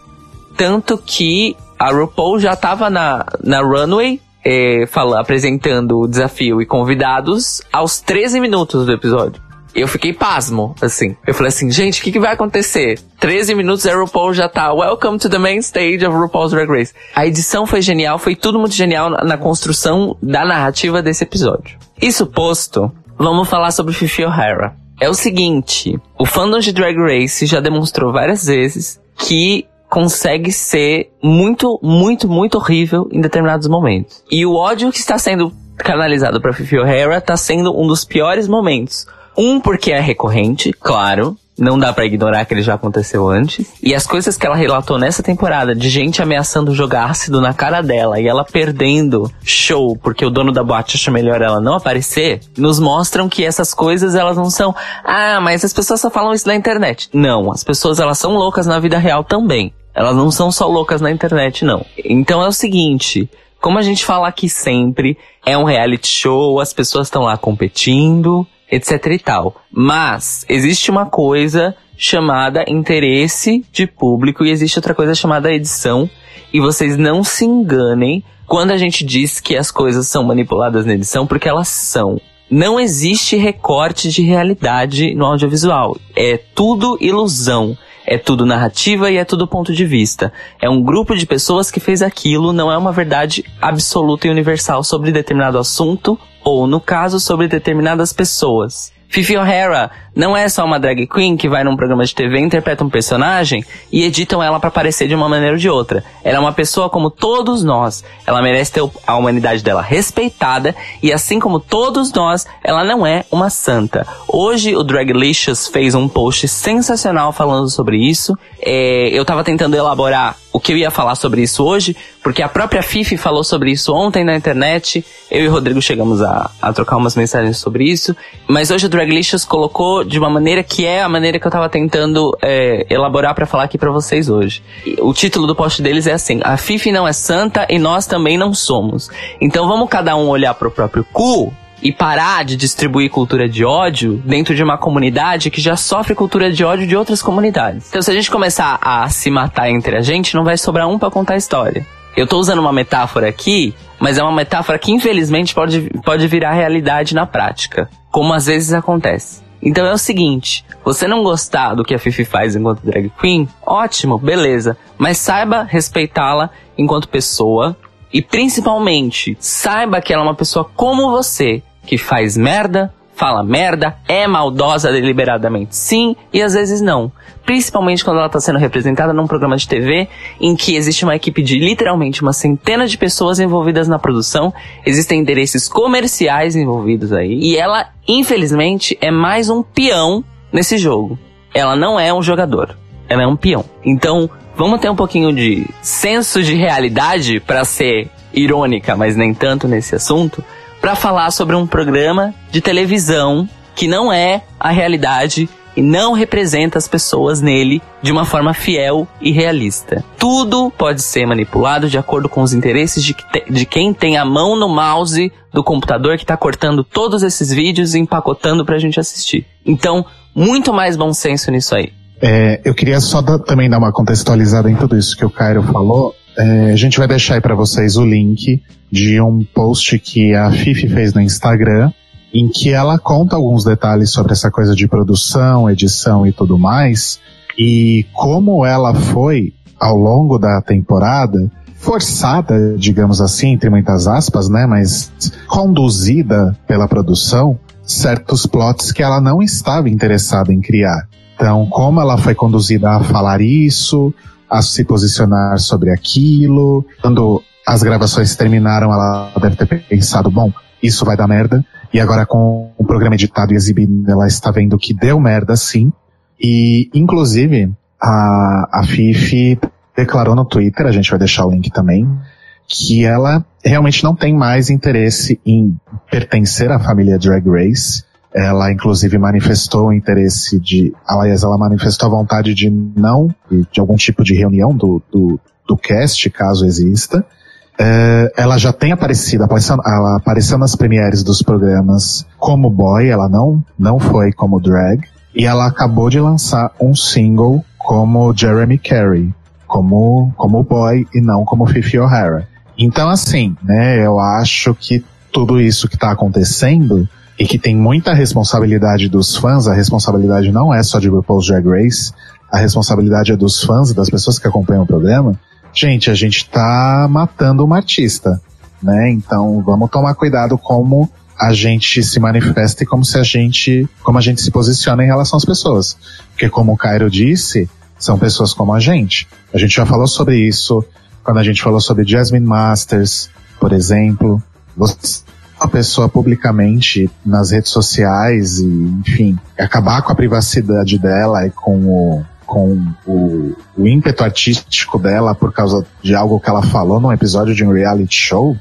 Tanto que a RuPaul já tava na, na runway é, fala, apresentando o desafio e convidados aos 13 minutos do episódio. Eu fiquei pasmo, assim. Eu falei assim, gente, o que, que vai acontecer? 13 minutos a RuPaul já tá. Welcome to the main stage of RuPaul's Drag Race. A edição foi genial, foi tudo muito genial na, na construção da narrativa desse episódio. Isso posto, vamos falar sobre Fifi O'Hara. É o seguinte, o fandom de Drag Race já demonstrou várias vezes que consegue ser muito, muito, muito horrível em determinados momentos. E o ódio que está sendo canalizado pra Fifi O'Hara tá sendo um dos piores momentos. Um, porque é recorrente, claro. Não dá pra ignorar que ele já aconteceu antes. E as coisas que ela relatou nessa temporada, de gente ameaçando jogar ácido na cara dela e ela perdendo show porque o dono da boate acha melhor ela não aparecer, nos mostram que essas coisas elas não são. Ah, mas as pessoas só falam isso na internet. Não, as pessoas elas são loucas na vida real também. Elas não são só loucas na internet, não. Então é o seguinte. Como a gente fala aqui sempre, é um reality show, as pessoas estão lá competindo, etc e tal. Mas existe uma coisa chamada interesse de público e existe outra coisa chamada edição. E vocês não se enganem quando a gente diz que as coisas são manipuladas na edição, porque elas são. Não existe recorte de realidade no audiovisual. É tudo ilusão. É tudo narrativa e é tudo ponto de vista. É um grupo de pessoas que fez aquilo, não é uma verdade absoluta e universal sobre determinado assunto ou, no caso, sobre determinadas pessoas. Fifi O'Hara não é só uma drag queen que vai num programa de TV, interpreta um personagem e editam ela para parecer de uma maneira ou de outra. Ela é uma pessoa como todos nós. Ela merece ter a humanidade dela respeitada e assim como todos nós, ela não é uma santa. Hoje o Draglicious fez um post sensacional falando sobre isso. É, eu tava tentando elaborar o que eu ia falar sobre isso hoje, porque a própria Fifi falou sobre isso ontem na internet. Eu e o Rodrigo chegamos a, a trocar umas mensagens sobre isso. Mas hoje o Draglicious colocou de uma maneira que é a maneira que eu tava tentando é, elaborar para falar aqui para vocês hoje. O título do post deles é assim: A Fifi não é santa e nós também não somos. Então vamos cada um olhar pro próprio cu e parar de distribuir cultura de ódio dentro de uma comunidade que já sofre cultura de ódio de outras comunidades. Então, se a gente começar a se matar entre a gente, não vai sobrar um para contar a história. Eu tô usando uma metáfora aqui, mas é uma metáfora que infelizmente pode, pode virar realidade na prática, como às vezes acontece. Então é o seguinte, você não gostar do que a Fifi faz enquanto drag queen, ótimo, beleza, mas saiba respeitá-la enquanto pessoa e principalmente saiba que ela é uma pessoa como você, que faz merda, fala merda, é maldosa deliberadamente sim e às vezes não. Principalmente quando ela está sendo representada num programa de TV em que existe uma equipe de literalmente uma centena de pessoas envolvidas na produção, existem interesses comerciais envolvidos aí e ela, infelizmente, é mais um peão nesse jogo. Ela não é um jogador, ela é um peão. Então, vamos ter um pouquinho de senso de realidade para ser irônica, mas nem tanto nesse assunto para falar sobre um programa de televisão que não é a realidade e não representa as pessoas nele de uma forma fiel e realista. Tudo pode ser manipulado de acordo com os interesses de, de quem tem a mão no mouse do computador que está cortando todos esses vídeos e empacotando para a gente assistir. Então, muito mais bom senso nisso aí. É, eu queria só da, também dar uma contextualizada em tudo isso que o Cairo falou. É, a gente vai deixar aí para vocês o link de um post que a Fifi fez no Instagram, em que ela conta alguns detalhes sobre essa coisa de produção, edição e tudo mais, e como ela foi, ao longo da temporada, forçada, digamos assim, entre muitas aspas, né, mas conduzida pela produção, certos plots que ela não estava interessada em criar. Então, como ela foi conduzida a falar isso, a se posicionar sobre aquilo. Quando as gravações terminaram, ela deve ter pensado, bom, isso vai dar merda. E agora com o programa editado e exibido, ela está vendo que deu merda sim. E, inclusive, a, a Fifi declarou no Twitter, a gente vai deixar o link também, que ela realmente não tem mais interesse em pertencer à família Drag Race ela, inclusive, manifestou o interesse de. Aliás, ela manifestou a vontade de não. de algum tipo de reunião do, do, do cast, caso exista. É, ela já tem aparecido, apareceu, ela apareceu nas premieres dos programas como boy, ela não, não foi como drag. E ela acabou de lançar um single como Jeremy Carey, como, como boy e não como Fifi O'Hara. Então, assim, né, eu acho que tudo isso que está acontecendo e que tem muita responsabilidade dos fãs, a responsabilidade não é só de RuPaul's Drag Race, a responsabilidade é dos fãs e das pessoas que acompanham o programa. Gente, a gente tá matando uma artista, né? Então vamos tomar cuidado como a gente se manifesta e como se a gente, como a gente se posiciona em relação às pessoas. Porque como o Cairo disse, são pessoas como a gente. A gente já falou sobre isso quando a gente falou sobre Jasmine Masters, por exemplo. Você a pessoa publicamente nas redes sociais e, enfim, acabar com a privacidade dela e com o, com o, o ímpeto artístico dela por causa de algo que ela falou num episódio de um reality show,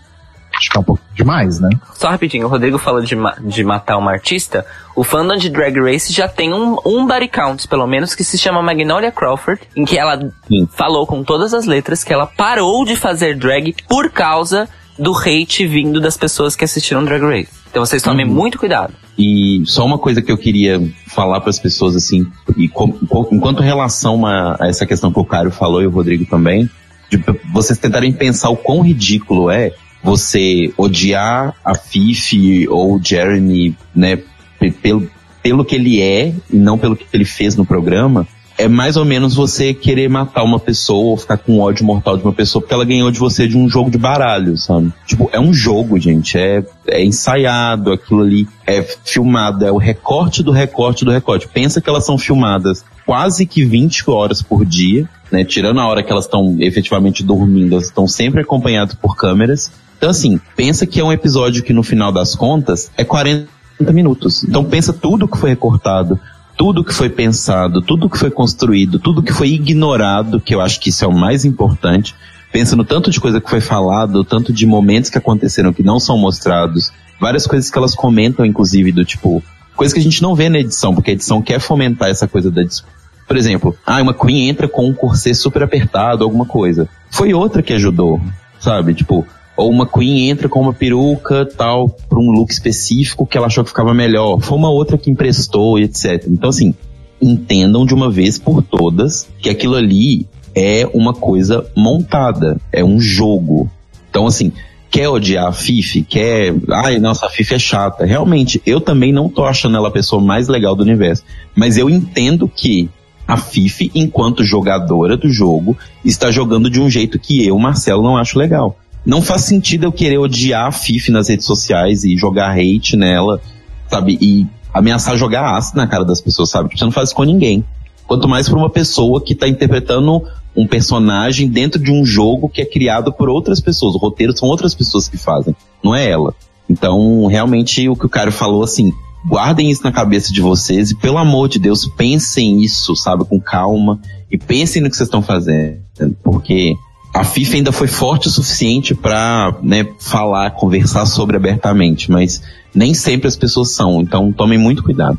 acho que é um pouco demais, né? Só rapidinho, o Rodrigo falou de, ma de matar uma artista. O fandom de Drag Race já tem um, um body count, pelo menos, que se chama Magnolia Crawford, em que ela Sim. falou com todas as letras que ela parou de fazer drag por causa do hate vindo das pessoas que assistiram Drag Race. Então vocês tomem muito cuidado. E só uma coisa que eu queria falar para as pessoas, assim, e com- com- enquanto relação a, a essa questão que o Cário falou e o Rodrigo também, de vocês tentarem pensar o quão ridículo é você odiar a Fifi ou o Jeremy, né, pe- pelo, pelo que ele é e não pelo que ele fez no programa, é mais ou menos você querer matar uma pessoa ou ficar com ódio mortal de uma pessoa porque ela ganhou de você de um jogo de baralho, sabe? Tipo, é um jogo, gente. É, é ensaiado, aquilo ali é filmado, é o recorte do recorte do recorte. Pensa que elas são filmadas quase que 20 horas por dia, né? Tirando a hora que elas estão efetivamente dormindo, elas estão sempre acompanhadas por câmeras. Então, assim, pensa que é um episódio que no final das contas é 40 minutos. Então pensa tudo que foi recortado, tudo que foi pensado, tudo que foi construído, tudo que foi ignorado, que eu acho que isso é o mais importante. Pensa no tanto de coisa que foi falado, tanto de momentos que aconteceram que não são mostrados, várias coisas que elas comentam, inclusive, do tipo, coisas que a gente não vê na edição, porque a edição quer fomentar essa coisa da dis- Por exemplo, ah, uma Queen entra com um corset super apertado, alguma coisa. Foi outra que ajudou, sabe? Tipo, ou uma Queen entra com uma peruca tal para um look específico que ela achou que ficava melhor. Foi uma outra que emprestou e etc. Então assim, entendam de uma vez por todas que aquilo ali é uma coisa montada, é um jogo. Então assim, quer odiar a Fifi, quer, ai, nossa, a Fifi é chata. Realmente, eu também não tô achando ela a pessoa mais legal do universo, mas eu entendo que a Fifi, enquanto jogadora do jogo, está jogando de um jeito que eu, Marcelo, não acho legal. Não faz sentido eu querer odiar a Fifi nas redes sociais e jogar hate nela, sabe? E ameaçar jogar ácido na cara das pessoas, sabe? Você não faz isso com ninguém. Quanto mais pra uma pessoa que tá interpretando um personagem dentro de um jogo que é criado por outras pessoas. O roteiro são outras pessoas que fazem, não é ela. Então, realmente, o que o cara falou, assim, guardem isso na cabeça de vocês e, pelo amor de Deus, pensem isso, sabe, com calma e pensem no que vocês estão fazendo, porque a FIFA ainda foi forte o suficiente para né, falar, conversar sobre abertamente, mas nem sempre as pessoas são, então tomem muito cuidado.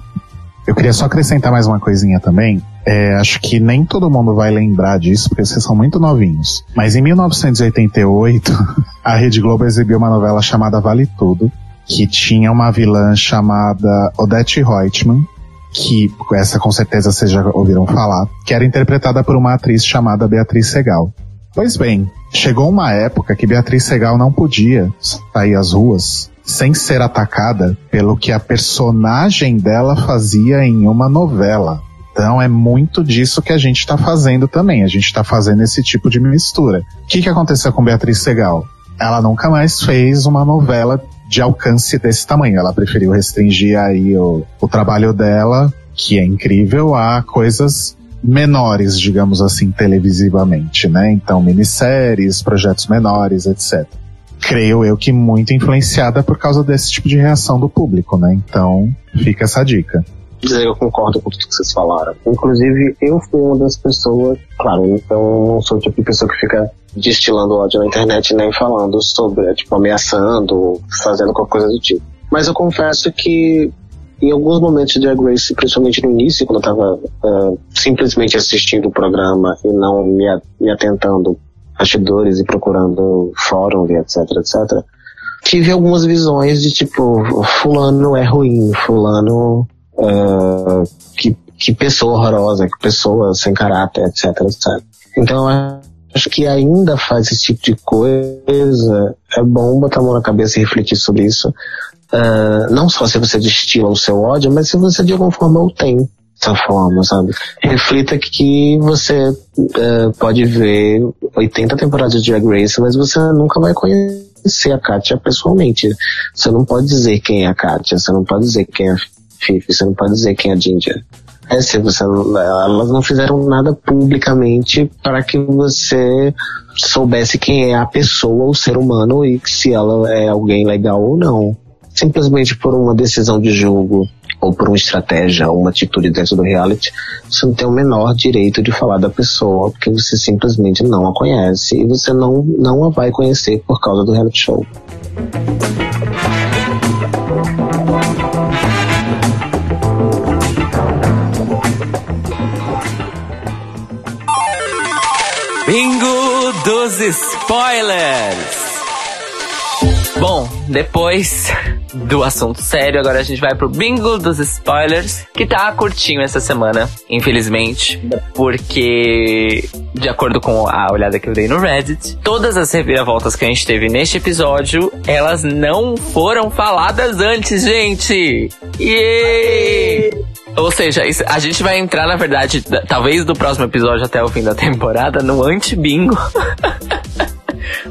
Eu queria só acrescentar mais uma coisinha também. É, acho que nem todo mundo vai lembrar disso, porque vocês são muito novinhos. Mas em 1988, a Rede Globo exibiu uma novela chamada Vale Tudo, que tinha uma vilã chamada Odette Reutemann, que essa com certeza vocês já ouviram falar, que era interpretada por uma atriz chamada Beatriz Segal. Pois bem, chegou uma época que Beatriz Segal não podia sair às ruas sem ser atacada pelo que a personagem dela fazia em uma novela. Então é muito disso que a gente está fazendo também. A gente está fazendo esse tipo de mistura. O que, que aconteceu com Beatriz Segal? Ela nunca mais fez uma novela de alcance desse tamanho. Ela preferiu restringir aí o, o trabalho dela, que é incrível, a coisas menores, digamos assim, televisivamente, né? Então, minisséries, projetos menores, etc. Creio eu que muito influenciada por causa desse tipo de reação do público, né? Então, fica essa dica. eu concordo com tudo que vocês falaram. Inclusive, eu fui uma das pessoas, claro, então não sou o tipo de pessoa que fica destilando ódio na internet nem falando sobre, tipo, ameaçando, fazendo qualquer coisa do tipo. Mas eu confesso que em alguns momentos de Drag Race, principalmente no início, quando eu tava uh, simplesmente assistindo o programa e não me, me atentando bastidores e procurando fórum e etc, etc, tive algumas visões de tipo, fulano é ruim, fulano Uh, que, que pessoa horrorosa, que pessoa sem caráter, etc, etc. Então, acho que ainda faz esse tipo de coisa. É bom botar a mão na cabeça e refletir sobre isso. Uh, não só se você destila o seu ódio, mas se você de alguma forma o tem dessa forma, sabe? Reflita que você uh, pode ver 80 temporadas de Drag Race, mas você nunca vai conhecer a Katia pessoalmente. Você não pode dizer quem é a Katia, você não pode dizer quem é a Fifi, você não pode dizer quem é a Ginger. É, se você elas não fizeram nada publicamente para que você soubesse quem é a pessoa, o ser humano e se ela é alguém legal ou não. Simplesmente por uma decisão de jogo ou por uma estratégia ou uma atitude dentro do reality, você não tem o menor direito de falar da pessoa, porque você simplesmente não a conhece e você não, não a vai conhecer por causa do reality show. Bingo dos spoilers! Bom, depois do assunto sério, agora a gente vai pro bingo dos spoilers, que tá curtinho essa semana, infelizmente, porque, de acordo com a olhada que eu dei no Reddit, todas as reviravoltas que a gente teve neste episódio, elas não foram faladas antes, gente! Yeah! Ou seja, a gente vai entrar, na verdade, talvez do próximo episódio até o fim da temporada, no anti-bingo.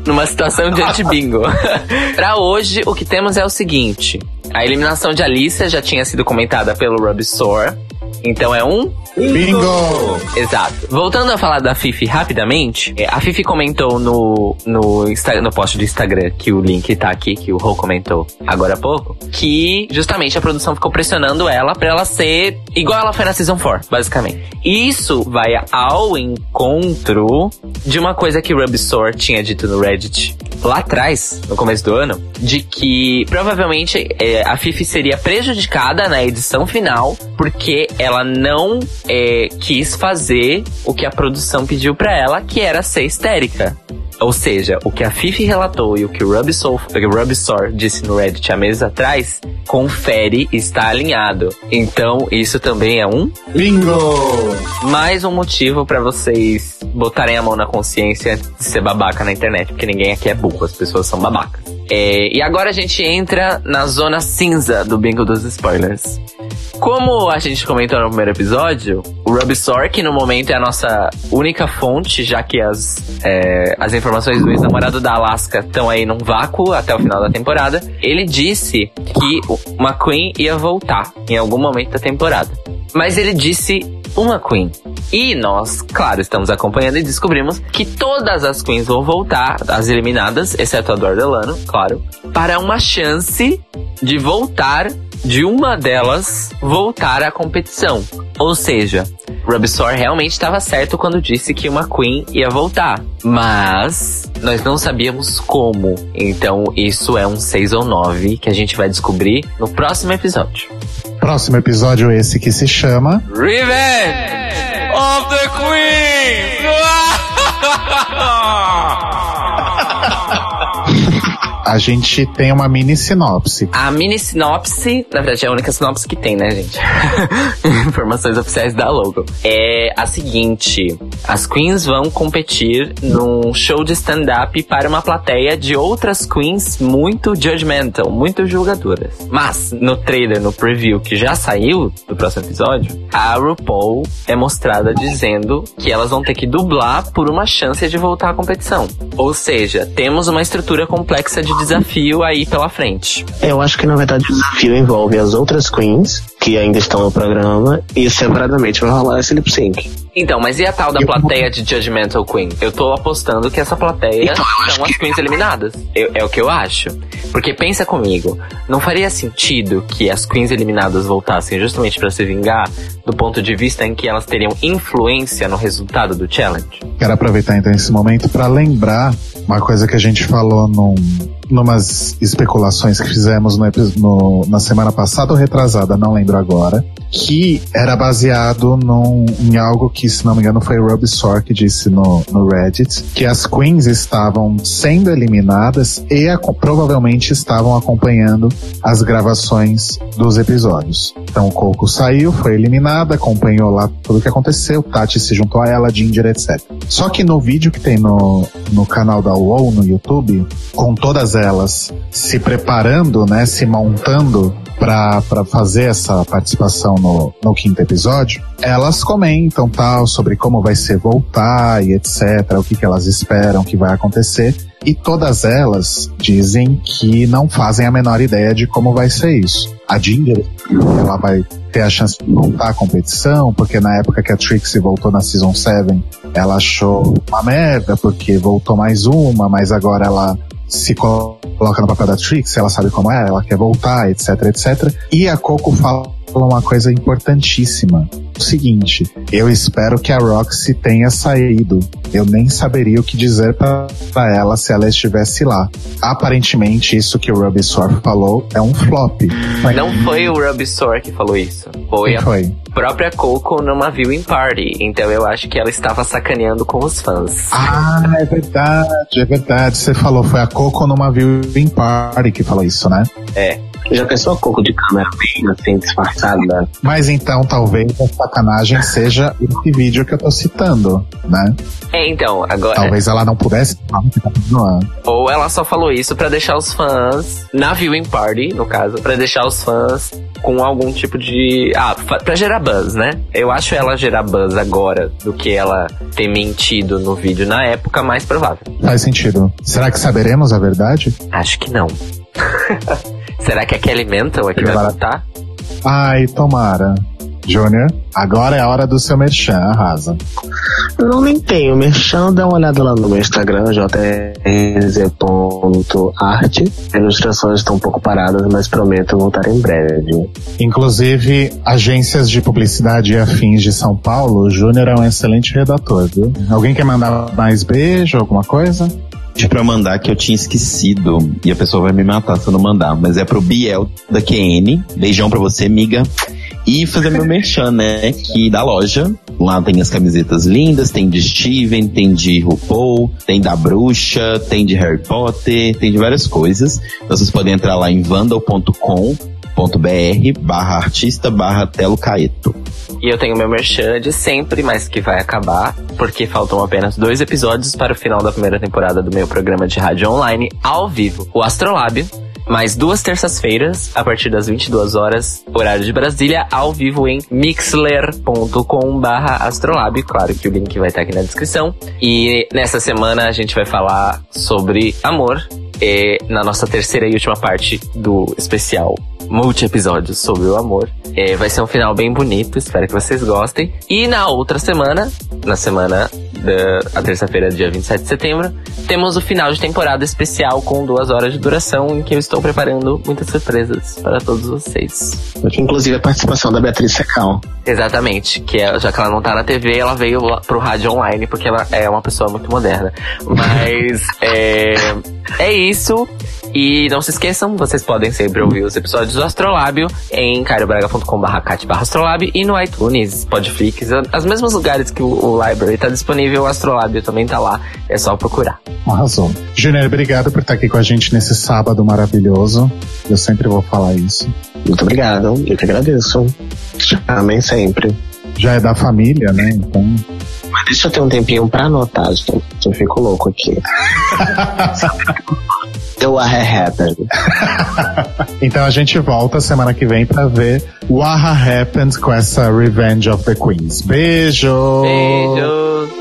numa situação de anti-bingo. pra hoje, o que temos é o seguinte: a eliminação de Alicia já tinha sido comentada pelo Rubisor. Então é um Bingo! Exato. Voltando a falar da Fifi rapidamente, é, a Fifi comentou no, no, no post do Instagram, que o link tá aqui, que o Rô comentou agora há pouco, que justamente a produção ficou pressionando ela pra ela ser igual ela foi na Season 4, basicamente. Isso vai ao encontro de uma coisa que Rubsor tinha dito no Reddit lá atrás, no começo do ano, de que provavelmente é, a Fifi seria prejudicada na edição final porque ela não é, quis fazer o que a produção pediu para ela, que era ser histérica. Ou seja, o que a Fifi relatou e o que o Rubisor disse no Reddit há meses atrás, confere está alinhado. Então, isso também é um bingo! Mais um motivo para vocês botarem a mão na consciência de ser babaca na internet, porque ninguém aqui é burro, as pessoas são babacas. É, e agora a gente entra na zona cinza do bingo dos spoilers. Como a gente comentou no primeiro episódio, o Rubisor, que no momento é a nossa única fonte, já que as, é, as informações do ex-namorado da Alaska estão aí num vácuo até o final da temporada, ele disse que uma Queen ia voltar em algum momento da temporada. Mas ele disse uma Queen. E nós, claro, estamos acompanhando e descobrimos que todas as Queens vão voltar, as eliminadas, exceto a do Ardelano, claro, para uma chance de voltar de uma delas voltar à competição. Ou seja, Rubisor realmente estava certo quando disse que uma Queen ia voltar. Mas nós não sabíamos como. Então isso é um 6 ou 9 que a gente vai descobrir no próximo episódio. Próximo episódio esse que se chama Revenge of the Queen! a gente tem uma mini sinopse. A mini sinopse, na verdade, é a única sinopse que tem, né, gente? Informações oficiais da logo. É a seguinte: as queens vão competir num show de stand-up para uma plateia de outras queens muito judgmental, muito julgadoras. Mas, no trailer, no preview que já saiu do próximo episódio, a RuPaul é mostrada dizendo que elas vão ter que dublar por uma chance de voltar à competição. Ou seja, temos uma estrutura complexa de desafio aí pela frente. Eu acho que na verdade o desafio envolve as outras queens que ainda estão no programa e separadamente vai rolar esse lip sync. Então, mas e a tal da plateia de Judgmental Queen? Eu tô apostando que essa plateia então, são as queens eliminadas. Eu, é o que eu acho. Porque pensa comigo, não faria sentido que as queens eliminadas voltassem justamente para se vingar do ponto de vista em que elas teriam influência no resultado do challenge? Quero aproveitar então esse momento para lembrar uma coisa que a gente falou num, numas especulações que fizemos no, no, na semana passada ou retrasada, não lembro agora, que era baseado num, em algo que, se não me engano, foi Rob Sor que disse no, no Reddit, que as queens estavam sendo eliminadas e a, provavelmente estavam acompanhando as gravações dos episódios. Então o Coco saiu, foi eliminada, acompanhou lá tudo o que aconteceu, Tati se juntou a ela, Ginger, etc. Só que no vídeo que tem no, no canal da UOL no YouTube, com todas elas se preparando, né, se montando para fazer essa participação no, no quinto episódio, elas comentam tal sobre como vai ser voltar e etc, o que, que elas esperam que vai acontecer. E todas elas dizem que não fazem a menor ideia de como vai ser isso. A Ginger, ela vai ter a chance de voltar à competição, porque na época que a Trixie voltou na Season 7, ela achou uma merda, porque voltou mais uma, mas agora ela se coloca no papel da Trix, ela sabe como é, ela quer voltar, etc, etc. E a Coco fala uma coisa importantíssima. O seguinte, eu espero que a Roxy tenha saído. Eu nem saberia o que dizer para ela se ela estivesse lá. Aparentemente, isso que o Ruby Soar falou é um flop. Mas não foi o Ruby Soar que falou isso. Foi a foi? própria Coco numa viewing party. Então eu acho que ela estava sacaneando com os fãs. Ah, é verdade, é verdade. Você falou, foi a Coco numa viewing party que falou isso, né? É. Já pensou a Coco de câmera bem assim, disfarçada? Mas então talvez a sacanagem seja esse vídeo que eu tô citando, né? É, então, agora. Talvez ela não pudesse tá. Ou ela só falou isso para deixar os fãs, na viewing party, no caso, para deixar os fãs com algum tipo de. Ah, pra gerar buzz, né? Eu acho ela gerar buzz agora do que ela ter mentido no vídeo na época mais provável. Faz sentido. Será que saberemos a verdade? Acho que não. Será que é que alimentam aqui vai voltar? Ai, tomara. Júnior, agora é a hora do seu merchan, arrasa. Não nem tenho merchan, dá uma olhada lá no meu Instagram, jrz.arte. As ilustrações estão um pouco paradas, mas prometo voltar em breve. Inclusive, agências de publicidade e afins de São Paulo, o Júnior é um excelente redator, viu? Alguém quer mandar mais beijo, alguma coisa? Pra mandar que eu tinha esquecido. E a pessoa vai me matar se eu não mandar. Mas é pro Biel da QN. Beijão pra você, amiga. E fazer meu merchan, né? Que da loja. Lá tem as camisetas lindas, tem de Steven, tem de RuPaul, tem da Bruxa, tem de Harry Potter, tem de várias coisas. Vocês podem entrar lá em vandal.com br barra artista barra Telo Caeto. E eu tenho meu merchan de sempre, mas que vai acabar, porque faltam apenas dois episódios para o final da primeira temporada do meu programa de rádio online, ao vivo, o Astrolábio. Mais duas terças-feiras, a partir das 22 horas, horário de Brasília, ao vivo em mixler.com barra astrolab. Claro que o link vai estar aqui na descrição. E nessa semana a gente vai falar sobre amor, e na nossa terceira e última parte do especial multi-episódios sobre o amor. É, vai ser um final bem bonito, espero que vocês gostem. E na outra semana, na semana da terça-feira, dia 27 de setembro, temos o final de temporada especial com duas horas de duração, em que eu estou preparando muitas surpresas para todos vocês. Inclusive a participação da Beatriz Secal. Exatamente, que é, já que ela não tá na TV, ela veio pro rádio online, porque ela é uma pessoa muito moderna. Mas é, é isso. E não se esqueçam, vocês podem sempre ouvir os episódios do Astrolábio em cariobraga.com.br astrolab e no iTunes, Podflix, os mesmos lugares que o, Library está disponível, o Astrolábio também tá lá, é só procurar. Arrasou. Júnior, obrigado por estar aqui com a gente nesse sábado maravilhoso. Eu sempre vou falar isso. Muito obrigado, eu que agradeço. Amém sempre. Já é da família, né? Então. Mas deixa eu ter um tempinho pra anotar, gente. Eu fico louco aqui. What Happened. então a gente volta semana que vem pra ver What Happened com essa Revenge of the Queens. Beijo! Beijo!